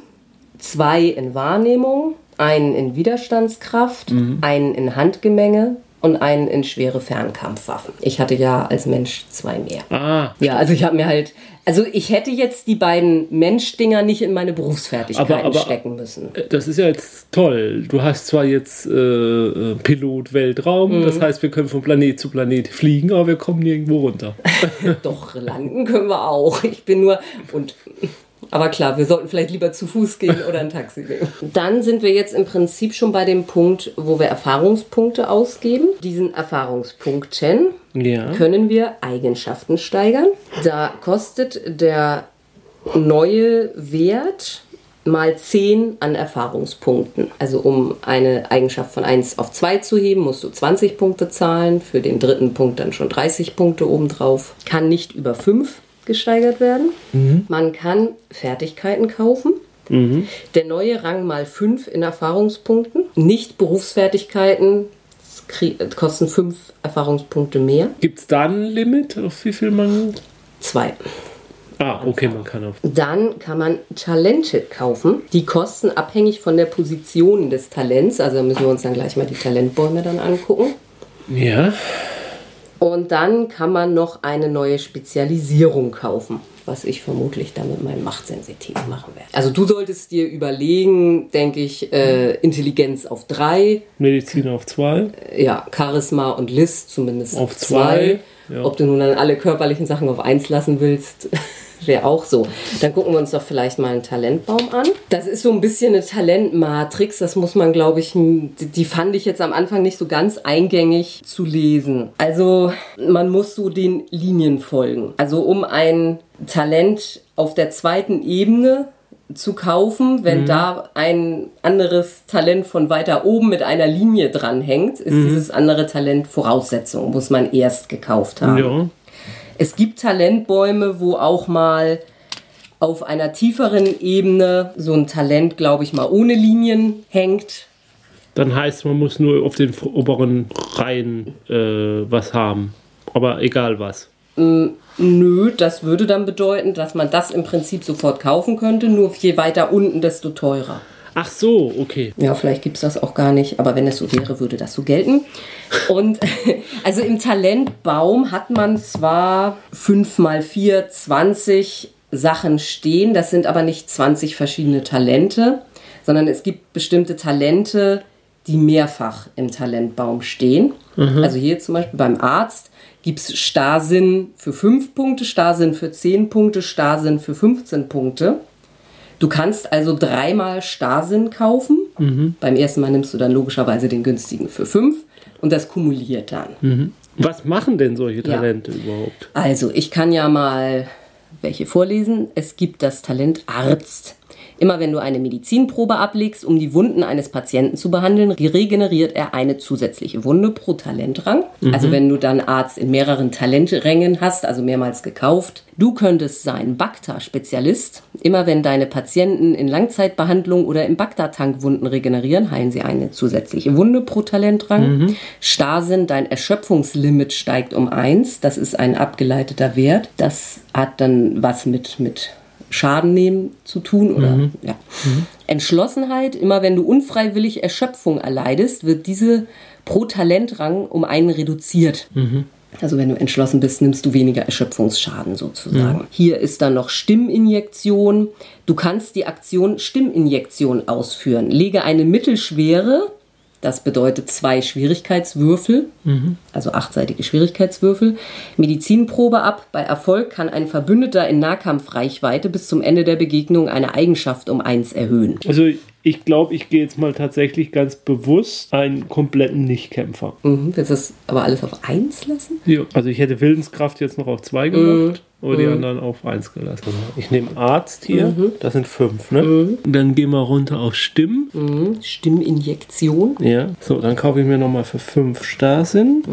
zwei in Wahrnehmung, einen in Widerstandskraft, einen in Handgemenge und einen in schwere Fernkampfwaffen. Ich hatte ja als Mensch zwei mehr. Ah, Ja, also ich habe mir halt, also ich hätte jetzt die beiden Menschdinger nicht in meine Berufsfertigkeiten Aber- aber- stecken müssen. das ist ja jetzt toll. Du hast zwar jetzt äh, äh, Pilot Weltraum, Mhm. das heißt, wir können von Planet zu Planet fliegen, aber wir kommen nirgendwo runter. Doch, landen können wir auch. Ich bin nur und aber klar, wir sollten vielleicht lieber zu Fuß gehen oder ein Taxi nehmen. Dann sind wir jetzt im Prinzip schon bei dem Punkt, wo wir Erfahrungspunkte ausgeben. Diesen Erfahrungspunkten ja. können wir Eigenschaften steigern. Da kostet der neue Wert mal 10 an Erfahrungspunkten. Also um eine Eigenschaft von 1 auf 2 zu heben, musst du 20 Punkte zahlen. Für den dritten Punkt dann schon 30 Punkte obendrauf. Kann nicht über 5 gesteigert werden. Man kann Fertigkeiten kaufen. Der neue Rang mal 5 in Erfahrungspunkten. Nicht Berufsfertigkeiten kosten 5 Erfahrungspunkte mehr. Gibt es da ein Limit, auf wie viel man. Zwei. Ah, okay, man kann auf. Dann kann man Talente kaufen. Die kosten abhängig von der Position des Talents. Also müssen wir uns dann gleich mal die Talentbäume dann angucken. Ja. Und dann kann man noch eine neue Spezialisierung kaufen, was ich vermutlich dann mit meinem Machtsensitiv machen werde. Also du solltest dir überlegen, denke ich, äh, Intelligenz auf drei, Medizin auf zwei. ja, Charisma und List zumindest Auf auf zwei. zwei, ja. Ob du nun dann alle körperlichen Sachen auf eins lassen willst, wäre auch so. Dann gucken wir uns doch vielleicht mal einen Talentbaum an. Das ist so ein bisschen eine Talentmatrix. Das muss man, glaube ich, die- fand ich jetzt am Anfang nicht so ganz eingängig zu lesen. Also man muss so den Linien folgen. Also um ein Talent auf der zweiten Ebene zu kaufen, wenn da ein anderes Talent von weiter oben mit einer Linie dranhängt, ist dieses andere Talent Voraussetzung, muss man erst gekauft haben. Ja. Es gibt Talentbäume, wo auch mal auf einer tieferen Ebene so ein Talent, glaube ich, mal ohne Linien hängt. Dann heißt, man muss nur auf den oberen Reihen äh, was haben. Aber egal was. Nö, das würde dann bedeuten, dass man das im Prinzip sofort kaufen könnte, nur je weiter unten, desto teurer. Ach so, okay. Ja, vielleicht gibt es das auch gar nicht, aber wenn es so wäre, würde das so gelten. Und also im Talentbaum hat man zwar 5 mal 4, 20 Sachen stehen, das sind aber nicht 20 verschiedene Talente, sondern es gibt bestimmte Talente, die mehrfach im Talentbaum stehen. Also hier zum Beispiel beim Arzt gibt es Starrsinn für 5 Punkte, Starrsinn für 10 Punkte, Starrsinn für 15 Punkte. Du kannst also dreimal Starrsinn kaufen. Beim ersten Mal nimmst du dann logischerweise den günstigen für 5 und das kumuliert dann. Was machen denn solche Talente überhaupt? Also, ich kann ja mal welche vorlesen. Es gibt das Talent Arzt. Immer wenn du eine Medizinprobe ablegst, um die Wunden eines Patienten zu behandeln, regeneriert er eine zusätzliche Wunde pro Talentrang. Also wenn du dann Arzt in mehreren Talenträngen hast, also mehrmals gekauft. Du könntest sein Bakta-Spezialist. Immer wenn deine Patienten in Langzeitbehandlung oder im Bakta-Tank Wunden regenerieren, heilen sie eine zusätzliche Wunde pro Talentrang. Starrsinn, dein Erschöpfungslimit steigt um eins. Das ist ein abgeleiteter Wert. Das hat dann was mit, mit Schaden nehmen zu tun oder ja. Entschlossenheit, immer wenn du unfreiwillig Erschöpfung erleidest, wird diese pro Talentrang um einen reduziert. Also wenn du entschlossen bist, nimmst du weniger Erschöpfungsschaden sozusagen. Hier ist dann noch Stimminjektion. Du kannst die Aktion Stimminjektion ausführen. Lege eine mittelschwere, das bedeutet zwei Schwierigkeitswürfel, also achtseitige Schwierigkeitswürfel, Medizinprobe ab. Bei Erfolg kann ein Verbündeter in Nahkampfreichweite bis zum Ende der Begegnung eine Eigenschaft um eins erhöhen. Also ich glaube, ich gehe jetzt mal tatsächlich ganz bewusst einen kompletten Nichtkämpfer. Mhm. Willst du das aber alles auf eins lassen? Ja. Also ich hätte Willenskraft jetzt noch auf zwei gemacht, aber die anderen auf eins gelassen. Ich nehme Arzt hier, das sind fünf, ne? Dann gehen wir runter auf Stimmen. Mhm. Stimminjektion. Ja. So, dann kaufe ich mir nochmal für fünf Starrsinn.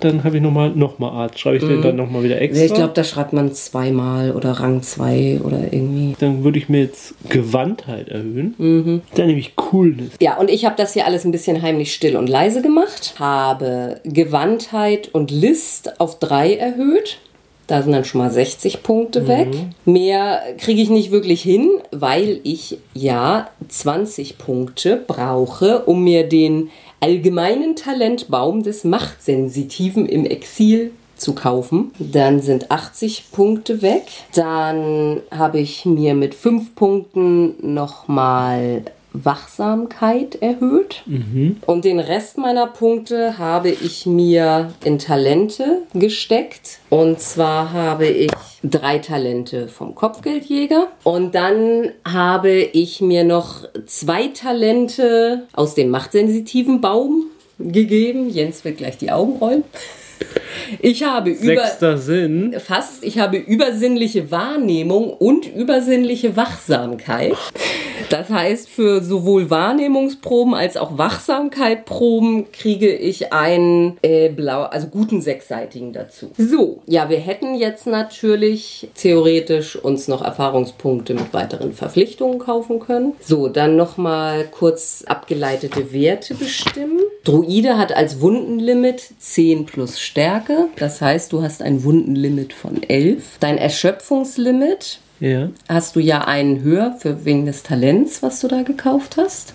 Dann habe ich nochmal noch mal Arzt. Schreibe ich den dann nochmal wieder extra. Ich glaube, da schreibt man zweimal oder Rang 2 oder irgendwie. dann würde ich mir jetzt Gewandtheit erhöhen. Dann nehme ich Coolness. Ja, und ich habe das hier alles ein bisschen heimlich still und leise gemacht. Habe Gewandtheit und List auf 3 erhöht. Da sind dann schon mal 60 Punkte weg. Mehr kriege ich nicht wirklich hin, weil ich ja 20 Punkte brauche, um mir den allgemeinen Talentbaum des Machtsensitiven im Exil zu kaufen. Dann sind 80 Punkte weg. Dann habe ich mir mit 5 Punkten nochmal Wachsamkeit erhöht. Und den Rest meiner Punkte habe ich mir in Talente gesteckt. Und zwar habe ich drei Talente vom Kopfgeldjäger. Und dann habe ich mir noch zwei Talente aus dem machtsensitiven Baum gegeben. Jens wird gleich die Augen rollen. Ich habe über Sechster Sinn. fast, ich habe übersinnliche Wahrnehmung und übersinnliche Wachsamkeit. Das heißt, für sowohl Wahrnehmungsproben als auch Wachsamkeitproben kriege ich einen äh, blau, also guten sechsseitigen dazu. So, ja, wir hätten jetzt natürlich theoretisch uns noch Erfahrungspunkte mit weiteren Verpflichtungen kaufen können. So, dann nochmal kurz abgeleitete Werte bestimmen. Druide hat als Wundenlimit 10 plus Stärke. Das heißt, du hast ein Wundenlimit von 11. Dein Erschöpfungslimit Ja. hast du ja einen höher für wegen des Talents, was du da gekauft hast.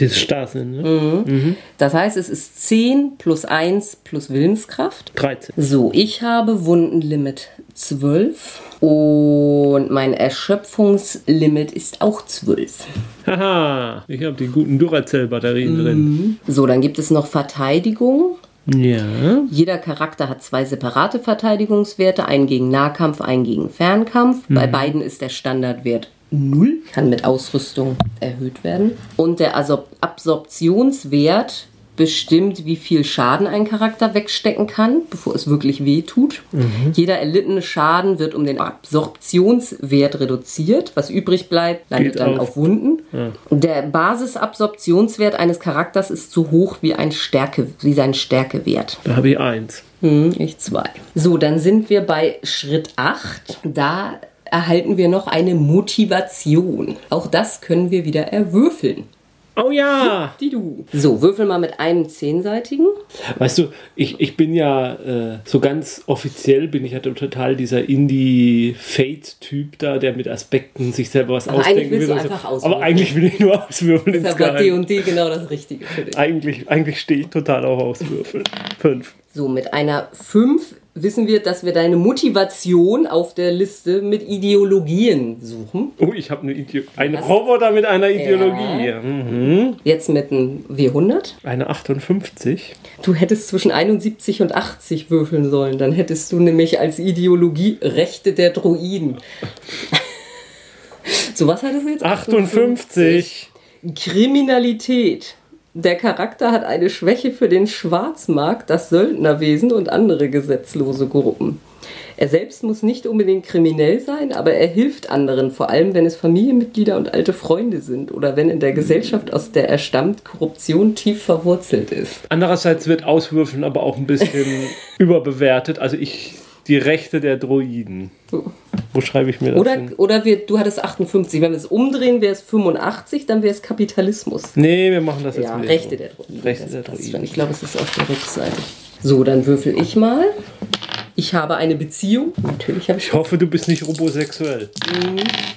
Das Starrsinn, ne? Mhm. Das heißt, es ist 10 plus 1 plus Willenskraft. 13. So, ich habe Wundenlimit 12 und mein Erschöpfungslimit ist auch 12. Haha, ich habe die guten Duracell-Batterien drin. So, dann gibt es noch Verteidigung. Ja. Jeder Charakter hat zwei separate Verteidigungswerte, einen gegen Nahkampf, einen gegen Fernkampf. Bei beiden ist der Standardwert 0, kann mit Ausrüstung erhöht werden. Und der Absor Absorptionswert bestimmt, wie viel Schaden ein Charakter wegstecken kann, bevor es wirklich weh tut. Jeder erlittene Schaden wird um den Absorptionswert reduziert. Was übrig bleibt, landet Geht dann auf. auf Wunden. Der Basisabsorptionswert eines Charakters ist so hoch wie, ein Stärke, wie sein Stärkewert. Da habe ich eins. Hm, ich zwei. So, dann sind wir bei Schritt 8. Da erhalten wir noch eine Motivation. Auch das können wir wieder erwürfeln. Oh ja! Die du. So, würfel mal mit einem zehnseitigen. Weißt du, ich, ich bin ja äh, so ganz offiziell bin ich ja total dieser Indie-Fate-Typ da, der mit Aspekten sich selber was Aber ausdenken will. du und so. einfach auswürfeln. Aber eigentlich will ich nur auswürfeln Das war Geheim. D&D genau das Richtige für dich. Eigentlich, eigentlich stehe ich total auf Auswürfeln. Fünf. So, mit einer 5 wissen wir, dass wir deine Motivation auf der Liste mit Ideologien suchen. Oh, ich habe eine Ideo ein Roboter mit einer Ideologie. Mhm. Jetzt mit einem W100. Eine 58. Du hättest zwischen 71 und 80 würfeln sollen. Dann hättest du nämlich als Ideologie Rechte der Droiden. so, was hattest du jetzt? 58. Kriminalität. Der Charakter hat eine Schwäche für den Schwarzmarkt, das Söldnerwesen und andere gesetzlose Gruppen. Er selbst muss nicht unbedingt kriminell sein, aber er hilft anderen, vor allem wenn es Familienmitglieder und alte Freunde sind oder wenn in der Gesellschaft, aus der er stammt, Korruption tief verwurzelt ist. Andererseits wird Auswürfeln aber auch ein bisschen überbewertet. Also ich, die Rechte der Droiden. Wo schreibe ich mir das Oder, hin? oder wir, du hattest 58. Wenn wir es umdrehen, wäre es 85, dann wäre es Kapitalismus. Nee, wir machen das jetzt Ja, wieder Rechte der Droiden. Rechte Das der Droiden. Ich glaube, es ist auf der Rückseite. So, dann würfel ich mal. Ich habe eine Beziehung. Natürlich habe ich Ich hoffe, du bist nicht robosexuell.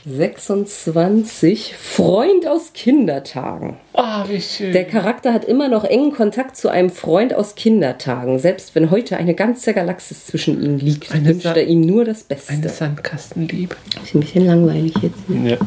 26. Freund aus Kindertagen. Ah, wie schön. Der Charakter hat immer noch engen Kontakt zu einem Freund aus Kindertagen. Selbst wenn heute eine ganze Galaxis zwischen ihnen liegt, Eine wünscht Sa- er ihm nur das Beste. Eine Sandkastenliebe. Ist ein bisschen langweilig jetzt. Ja.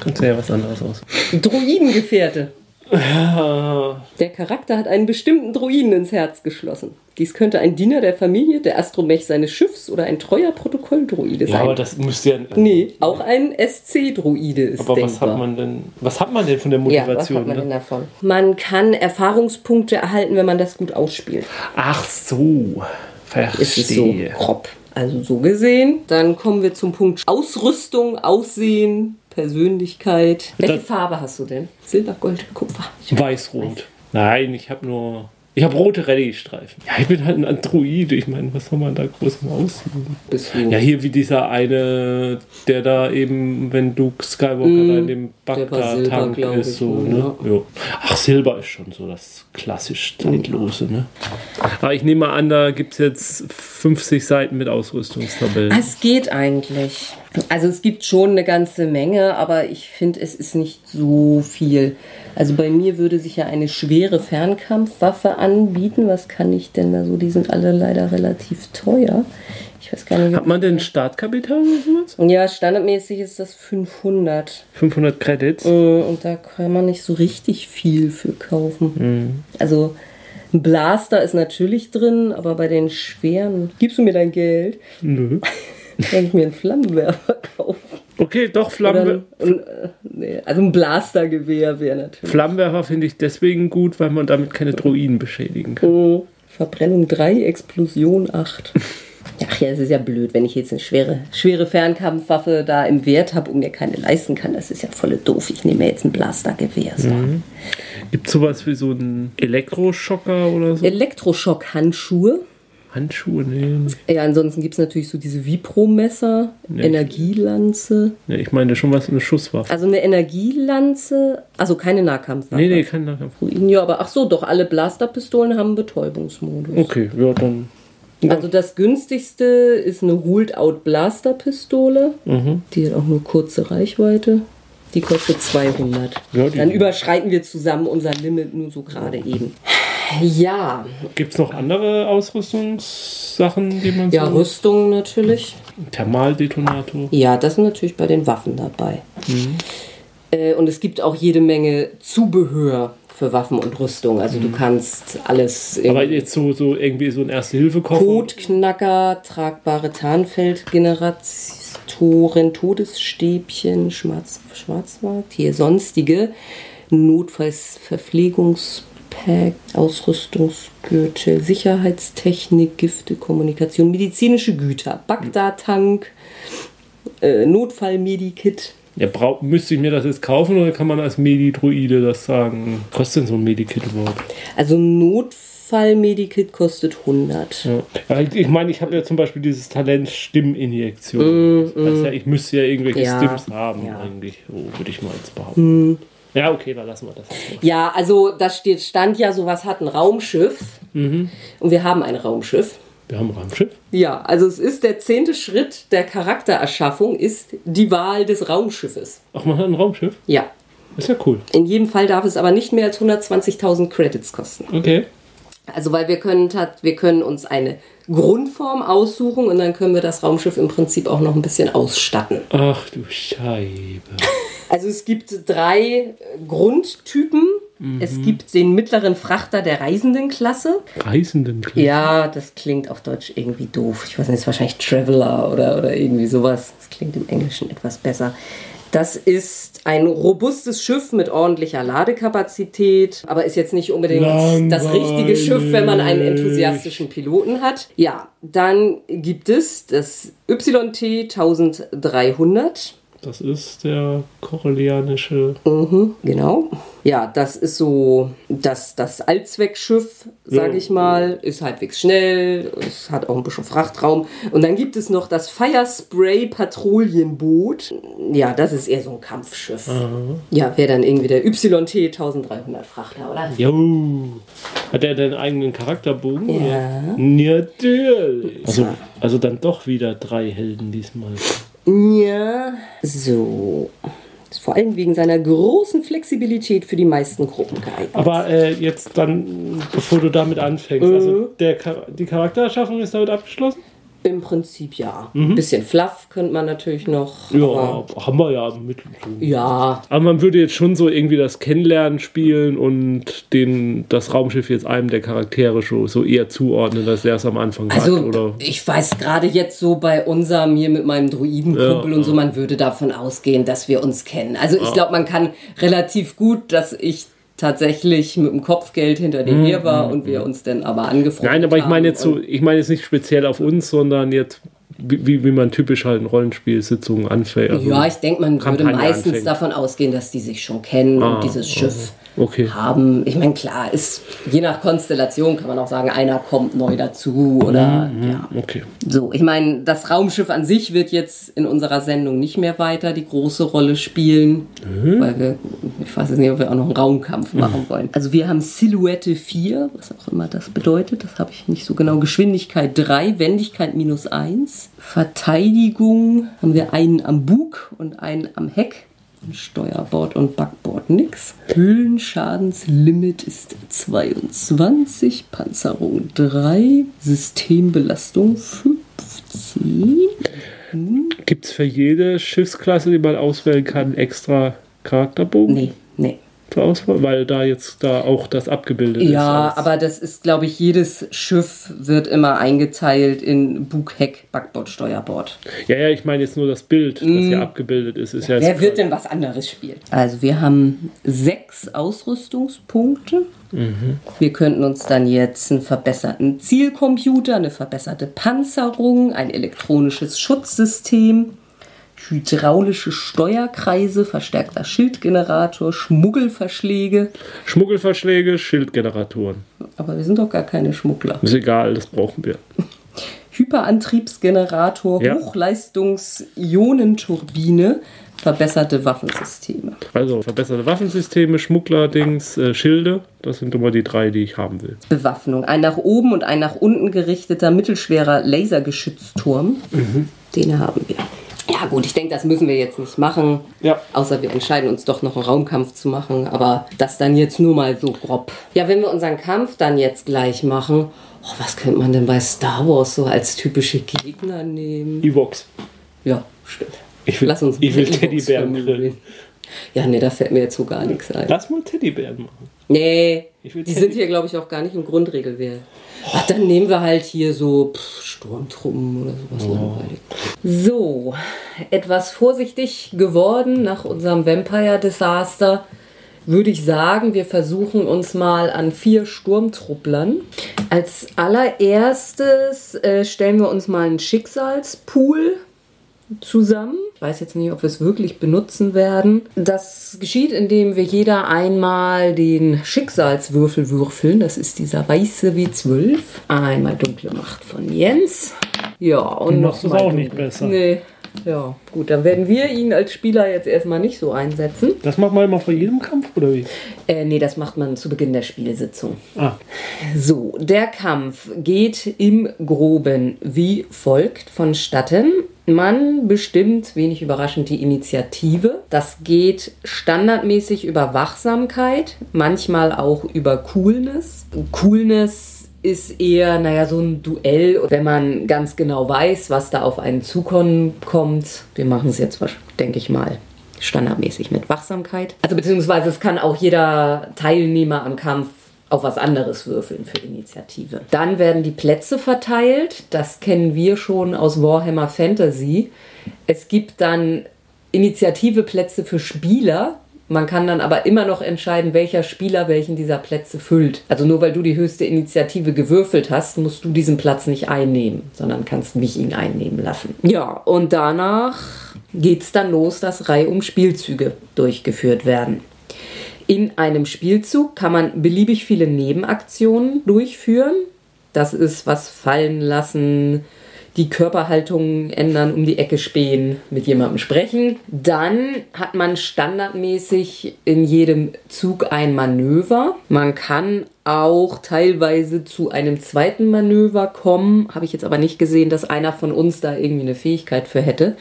Kommt ja was anderes aus. Droidengefährte. Der Charakter hat einen bestimmten Druiden ins Herz geschlossen. Dies könnte ein Diener der Familie, der Astromech seines Schiffs oder ein treuer Protokolldruide ja, sein. aber das müsste ja. nee, auch ein SC-Druide ist Aber was denkbar. hat man denn? Was hat man denn von der ja, was hat Motivation? man ne? denn davon? Man kann Erfahrungspunkte erhalten, wenn man das gut ausspielt. Ach so. Ist es so Verstehe. grob. Also so gesehen. Dann kommen wir zum Punkt Ausrüstung, Aussehen, Persönlichkeit. Welche Das- Farbe hast du denn? Silber, Gold, Kupfer. Weiß-rot. Nein, ich habe nur. Ich habe rote Rallye-Streifen. Ja, ich bin halt ein Android. Ich meine, was soll man da groß im Aussehen? Du Ja, hier wie dieser eine, der da eben, wenn Luke Skywalker da in dem Mm, Bagdad-Tank ist, ich, so, ne? ne? Ja. Ach, Silber ist schon so das klassisch zeitlose, ne? Aber ich nehme mal an, da gibt es jetzt 50 Seiten mit Ausrüstungstabellen. Es geht eigentlich. Also es gibt schon eine ganze Menge, aber ich finde, es ist nicht so viel. Also bei mir würde sich ja eine schwere Fernkampfwaffe anbieten. Was kann ich denn da so? Die sind alle leider relativ teuer. Ich weiß gar nicht. Hat man denn Startkapital oder sowas? Ja, standardmäßig ist das 500. 500 Credits. Äh, Und da kann man nicht so richtig viel für kaufen. Also ein Blaster ist natürlich drin, aber bei den schweren. Gibst du mir dein Geld? Nö. Kann ich mir einen Flammenwerfer kaufen? Okay, doch, Oder Nee, also ein Blastergewehr wäre natürlich. Flammenwerfer finde ich deswegen gut, weil man damit keine Droiden beschädigen kann. Oh, Verbrennung 3, Explosion 8. Ach ja, es ist ja blöd, wenn ich jetzt eine schwere, schwere Fernkampfwaffe da im Wert habe und mir keine leisten kann. Das ist ja voll doof. Ich nehme jetzt ein Blastergewehr. So. Gibt sowas wie so einen Elektroschocker oder so? Elektroschock-Handschuhe. Handschuhe? Nee. Ja, ansonsten gibt es natürlich so diese Vipro-Messer, Energielanze. nee. Ich meine schon was eine Schusswaffe. Also eine Energielanze, also keine Nahkampfwaffe. Nee, nee, kein Nahkampf. Ja, aber ach so, doch, alle Blasterpistolen haben Betäubungsmodus. Okay, ja, dann. Also das günstigste ist eine Hold-Out-Blaster-Pistole. Mhm. Die hat auch nur kurze Reichweite. Die kostet 200. Ja, die- Dann überschreiten wir zusammen unser Limit nur so gerade eben. Ja, Gibt es noch andere Ausrüstungssachen, die man ja, so. Rüstung natürlich. Thermaldetonator. Ja, das sind natürlich bei den Waffen dabei. Mhm. Äh, und es gibt auch jede Menge Zubehör für Waffen und Rüstung. Also du kannst alles Mhm. Aber jetzt so, so irgendwie so ein Erste-Hilfe-Koffer. Kotknacker, tragbare Tarnfeldgeneratoren, Todesstäbchen, Schwarz, Schwarzmarkt, hier sonstige Notfallsverpflegungspack, Ausrüstungsgürtel, Sicherheitstechnik, Gifte, Kommunikation, medizinische Güter, Bagdad-Tank, äh, Notfallmedikit. Ja, brauch, müsste ich mir das jetzt kaufen oder kann man als Medidroide das sagen? Kostet denn so ein Medikit überhaupt? Also Notfallmedikit kostet 100. Ja. Ich- ich meine, ich habe ja zum Beispiel dieses Talent Stimminjektion. Das heißt ja, ich müsste ja irgendwelche Ja. Stimms haben, Ja. eigentlich. So würde ich mal jetzt behaupten. Ja, okay, dann lassen wir das. jetzt mal. Ja, also da steht, stand ja, sowas hat ein Raumschiff. Und wir haben ein Raumschiff. Wir haben ein Raumschiff. Ja, also es ist der zehnte Schritt der Charaktererschaffung, ist die Wahl des Raumschiffes. Ach, man hat ein Raumschiff? Ja. Ist ja cool. In jedem Fall darf es aber nicht mehr als 120.000 Credits kosten. Okay. Also weil wir können, wir können uns eine Grundform aussuchen und dann können wir das Raumschiff im Prinzip auch noch ein bisschen ausstatten. Ach du Scheibe. Also es gibt drei äh, Grundtypen. Es gibt den mittleren Frachter der Reisendenklasse. Reisenden. Ja, das klingt auf Deutsch irgendwie doof. Ich weiß nicht, ist wahrscheinlich Traveler oder, oder irgendwie sowas. Das klingt im Englischen etwas besser. Das ist ein robustes Schiff mit ordentlicher Ladekapazität, aber ist jetzt nicht unbedingt das richtige Schiff, wenn man einen Langweilig. enthusiastischen Piloten hat. Ja, dann gibt es das YT 1300. Das ist der korellianische. Mhm, genau. Ja, das ist so das, das Allzweckschiff, sage Ja. ich mal. Ist halbwegs schnell, es hat auch ein bisschen Frachtraum. Und dann gibt es noch das Firespray Patrouillenboot. Ja, das ist eher so ein Kampfschiff. Ja, wäre dann irgendwie der YT 1300 Frachter, oder? Jo. Hat er denn einen eigenen Charakterbogen? Ja. Oder? Natürlich. Also, also dann doch wieder drei Helden diesmal. Ja. So. Ist vor allem wegen seiner großen Flexibilität für die meisten Gruppen geeignet. Aber äh, jetzt dann, bevor du damit anfängst, also der, Char- die Charaktererschaffung ist damit abgeschlossen? Im Prinzip ja. Ein bisschen Fluff könnte man natürlich noch. Ja, haben wir ja mit. Ja, Aber man würde jetzt schon so irgendwie das Kennenlernen spielen und den, das Raumschiff jetzt einem der Charaktere schon so eher zuordnen, als der es am Anfang Also, hat, oder? ich weiß gerade jetzt so bei unserem hier mit meinem Druidenkumpel Ja, und so, man würde davon ausgehen, dass wir uns kennen. Also, ich glaube, man kann relativ gut, dass ich tatsächlich mit dem Kopfgeld hinter dir her war und wir uns dann aber angefreundet Mhm, Nein, aber ich meine haben jetzt so, ich meine jetzt nicht speziell auf uns, sondern jetzt, wie, wie- man typisch halt in Rollenspielsitzungen anfängt. Also, Ja, ich denke, man würde Kampagne meistens anfängt. davon ausgehen, dass die sich schon kennen Ah, und dieses Schiff okay. haben. Ich meine, klar, ist je nach Konstellation kann man auch sagen, einer kommt neu dazu oder Mhm. ja. Okay. So, ich meine, das Raumschiff an sich wird jetzt in unserer Sendung nicht mehr weiter die große Rolle spielen, weil wir, ich weiß jetzt nicht, ob wir auch noch einen Raumkampf machen wollen. Also wir haben Silhouette 4, was auch immer das bedeutet, das habe ich nicht so genau. Geschwindigkeit 3, Wendigkeit minus 1. Verteidigung haben wir einen am Bug und einen am Heck. Steuerbord und Backbord nix. Höhlenschadenslimit ist 22, Panzerung 3, Systembelastung 15. Gibt es für jede Schiffsklasse, die man auswählen kann, extra Charakterbogen Nee, nee. Zur Auswahl? Weil da jetzt da auch das abgebildet ist. Ja, aber das ist, glaube ich, jedes Schiff wird immer eingeteilt in Bug, Heck, Backbord, Steuerbord. Ja, ja, ich meine jetzt nur das Bild, das hier abgebildet ist. ist ja Mhm. Wer wird denn was anderes spielen? Also wir haben sechs Ausrüstungspunkte. Wir könnten uns dann jetzt einen verbesserten Zielcomputer, eine verbesserte Panzerung, ein elektronisches Schutzsystem, hydraulische Steuerkreise, verstärkter Schildgenerator, Schmuggelverschläge. Schmuggelverschläge, Schildgeneratoren. Aber wir sind doch gar keine Schmuggler. Ist egal, das brauchen wir. Hyperantriebsgenerator, Ja. Hochleistungs-Ionenturbine, verbesserte Waffensysteme. Also verbesserte Waffensysteme, Schmuggler-Dings, äh, Schilde. Das sind immer die drei, die ich haben will. Bewaffnung. Ein nach oben und ein nach unten gerichteter mittelschwerer Lasergeschützturm. Den haben wir. Ja gut, ich denke, das müssen wir jetzt nicht machen. Ja. Außer wir entscheiden uns doch noch einen Raumkampf zu machen. Aber das dann jetzt nur mal so grob. Ja, wenn wir unseren Kampf dann jetzt gleich machen, oh, was könnte man denn bei Star Wars so als typische Gegner nehmen? Evox. Ja, stimmt. Ich will, Lass uns ich will Teddybären grillen. Ja, nee, da fällt mir jetzt so gar nichts ein. Lass mal Teddybären machen. Nee, die sind hier, glaube ich, auch gar nicht im Grundregelwert. Ach, dann nehmen wir halt hier so pff, Sturmtruppen oder sowas langweilig. So, etwas vorsichtig geworden nach unserem Vampire-Desaster. Würde ich sagen, wir versuchen uns mal an vier Sturmtrupplern. Als allererstes äh, stellen wir uns mal einen Schicksalspool zusammen. Ich weiß jetzt nicht, ob wir es wirklich benutzen werden. Das geschieht, indem wir jeder einmal den Schicksalswürfel würfeln. Das ist dieser weiße W12. Einmal dunkle Macht von Jens. Ja, und Du noch machst es auch nicht besser. Nee. Ja, gut, dann werden wir ihn als Spieler jetzt erstmal nicht so einsetzen. Das macht man immer vor jedem Kampf, oder wie? Äh, nee, das macht man zu Beginn der Spielsitzung. Ah, So, der Kampf geht im Groben wie folgt vonstatten. Man bestimmt, wenig überraschend, die Initiative. Das geht standardmäßig über Wachsamkeit, manchmal auch über Coolness. Coolness ist eher, naja, so ein Duell, wenn man ganz genau weiß, was da auf einen zukommen kommt. Wir machen es jetzt, denke ich mal, standardmäßig mit Wachsamkeit. Also beziehungsweise es kann auch jeder Teilnehmer am Kampf auf was anderes würfeln für Initiative. Dann werden die Plätze verteilt. Das kennen wir schon aus Warhammer Fantasy. Es gibt dann Initiativeplätze für Spieler. Man kann dann aber immer noch entscheiden, welcher Spieler welchen dieser Plätze füllt. Also nur weil du die höchste Initiative gewürfelt hast, musst du diesen Platz nicht einnehmen, sondern kannst mich ihn einnehmen lassen. Ja, und danach geht's dann los, dass reihum Spielzüge durchgeführt werden. In einem Spielzug kann man beliebig viele Nebenaktionen durchführen. Das ist was fallen lassen, die Körperhaltung ändern, um die Ecke spähen, mit jemandem sprechen. Dann hat man standardmäßig in jedem Zug ein Manöver. Man kann auch teilweise zu einem zweiten Manöver kommen. Habe ich jetzt aber nicht gesehen, dass einer von uns da irgendwie eine Fähigkeit für hätte.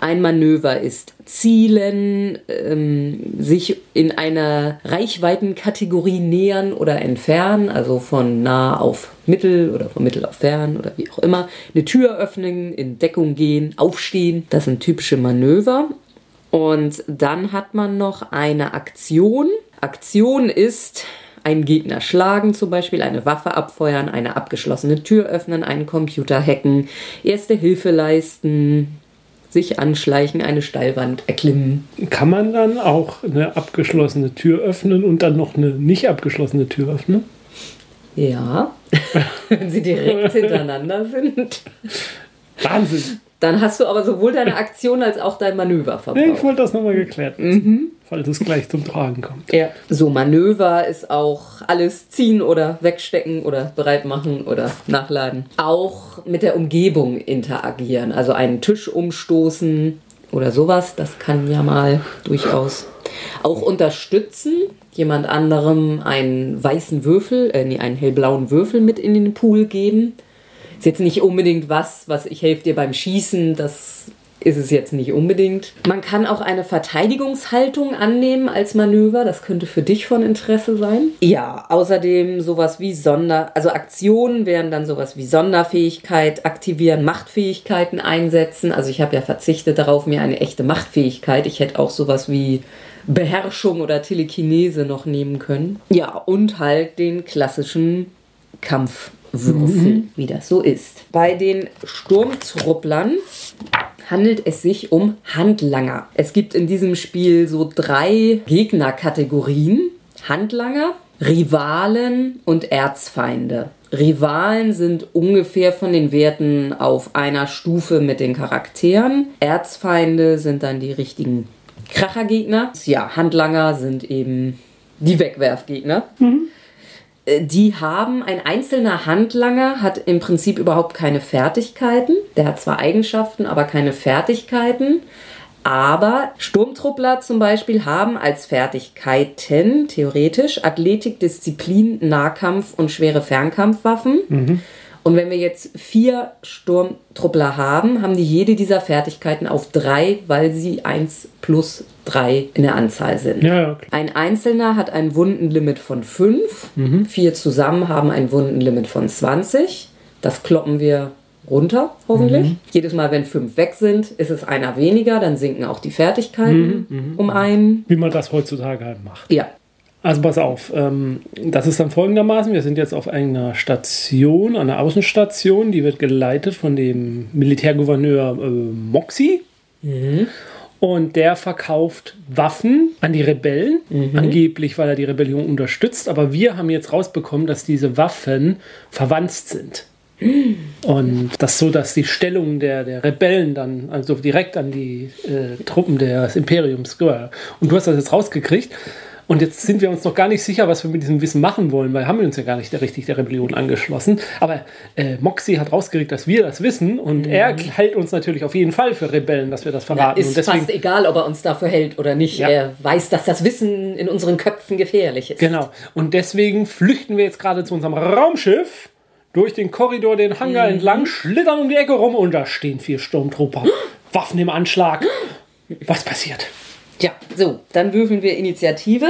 Ein Manöver ist Zielen, ähm, sich in einer Reichweitenkategorie nähern oder entfernen, also von nah auf mittel oder von mittel auf fern oder wie auch immer. Eine Tür öffnen, in Deckung gehen, aufstehen. Das sind typische Manöver. Und dann hat man noch eine Aktion. Aktion ist einen Gegner schlagen, zum Beispiel eine Waffe abfeuern, eine abgeschlossene Tür öffnen, einen Computer hacken, erste Hilfe leisten, sich anschleichen, eine Steilwand erklimmen. Kann man dann auch eine abgeschlossene Tür öffnen und dann noch eine nicht abgeschlossene Tür öffnen? Ja, wenn sie direkt hintereinander sind. Wahnsinn. Dann hast du aber sowohl deine Aktion als auch dein Manöver verbraucht. Nee, ich wollte das nochmal geklärt wissen, mhm. falls es gleich zum Tragen kommt. Ja. So, Manöver ist auch alles ziehen oder wegstecken oder bereit machen oder nachladen. Auch mit der Umgebung interagieren, also einen Tisch umstoßen oder sowas, das kann ja mal durchaus auch unterstützen, jemand anderem einen weißen Würfel, äh, nee, einen hellblauen Würfel mit in den Pool geben ist jetzt nicht unbedingt was, was ich helfe dir beim Schießen, das ist es jetzt nicht unbedingt. Man kann auch eine Verteidigungshaltung annehmen als Manöver. Das könnte für dich von Interesse sein. Ja, außerdem sowas wie Sonder... Also Aktionen wären dann sowas wie Sonderfähigkeit aktivieren, Machtfähigkeiten einsetzen. Also ich habe ja verzichtet darauf, mir eine echte Machtfähigkeit. Ich hätte auch sowas wie Beherrschung oder Telekinese noch nehmen können. Ja, und halt den klassischen Kampf Würfel, mhm. wie das so ist. Bei den Sturmtrupplern handelt es sich um Handlanger. Es gibt in diesem Spiel so drei Gegnerkategorien. Handlanger, Rivalen und Erzfeinde. Rivalen sind ungefähr von den Werten auf einer Stufe mit den Charakteren. Erzfeinde sind dann die richtigen Krachergegner. Ja, Handlanger sind eben die Wegwerfgegner. Mhm. Äh, die haben, ein einzelner Handlanger hat im Prinzip überhaupt keine Fertigkeiten. Der hat zwar Eigenschaften, aber keine Fertigkeiten. Aber Sturmtruppler zum Beispiel haben als Fertigkeiten theoretisch Athletik, Disziplin, Nahkampf und schwere Fernkampfwaffen. Mhm. Und wenn wir jetzt vier Sturmtruppler haben, haben die jede dieser Fertigkeiten auf drei, weil sie eins plus drei in der Anzahl sind. Ja, ja, ein Einzelner hat ein Wundenlimit von fünf. Mhm. Vier zusammen haben ein Wundenlimit von 20. Das kloppen wir runter, hoffentlich. Mhm. Jedes Mal, wenn fünf weg sind, ist es einer weniger, dann sinken auch die Fertigkeiten mhm. mhm. um einen. Wie man das heutzutage halt macht. Ja, also pass auf, ähm, das ist dann folgendermaßen, wir sind jetzt auf einer Station, einer Außenstation, die wird geleitet von dem Militärgouverneur äh, Moxie. Mhm. Und der verkauft Waffen an die Rebellen, mhm. angeblich, weil er die Rebellion unterstützt. Aber wir haben jetzt rausbekommen, dass diese Waffen verwandt sind. Und das so, dass die Stellung der, der Rebellen dann also direkt an die äh, Truppen des Imperiums gehört. Und du hast das jetzt rausgekriegt. Und jetzt sind wir uns noch gar nicht sicher, was wir mit diesem Wissen machen wollen, weil haben wir uns ja gar nicht der, richtig der Rebellion angeschlossen. Aber äh, Moxie hat rausgeregt, dass wir das wissen und mhm. er hält uns natürlich auf jeden Fall für Rebellen, dass wir das verraten. Ja, ist deswegen, fast egal, ob er uns dafür hält oder nicht. Ja. Er weiß, dass das Wissen in unseren Köpfen gefährlich ist. Genau. Und deswegen flüchten wir jetzt gerade zu unserem Raumschiff durch den Korridor, den Hangar mhm. entlang, schlittern um die Ecke rum und da stehen vier Sturmtrooper. Waffen im Anschlag. Was passiert? Ja, so, dann würfeln wir Initiative.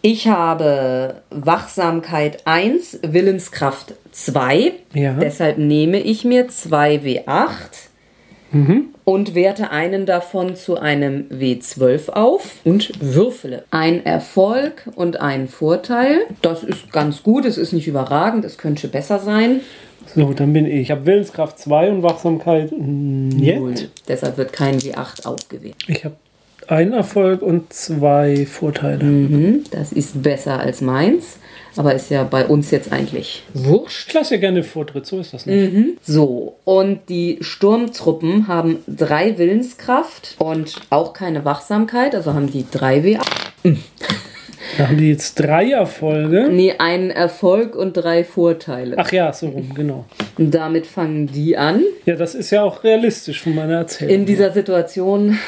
Ich habe Wachsamkeit 1, Willenskraft 2. Ja. Deshalb nehme ich mir 2 W8 mhm. und werte einen davon zu einem W12 auf und würfele. Ein Erfolg und ein Vorteil. Das ist ganz gut, es ist nicht überragend, es könnte besser sein. So, dann bin ich. Ich habe Willenskraft 2 und Wachsamkeit 0. Deshalb wird kein W8 aufgewählt. Ich habe ein Erfolg und zwei Vorteile. Mhm, das ist besser als meins, aber ist ja bei uns jetzt eigentlich wurscht. Ich lasse ja gerne Vortritt, so ist das nicht. Mhm. So, und die Sturmtruppen haben drei Willenskraft und auch keine Wachsamkeit, also haben die drei W. Da haben die jetzt drei Erfolge. Nee, einen Erfolg und drei Vorteile. Ach ja, so rum, genau. Und damit fangen die an. Ja, das ist ja auch realistisch von meiner Erzählung. In dieser Situation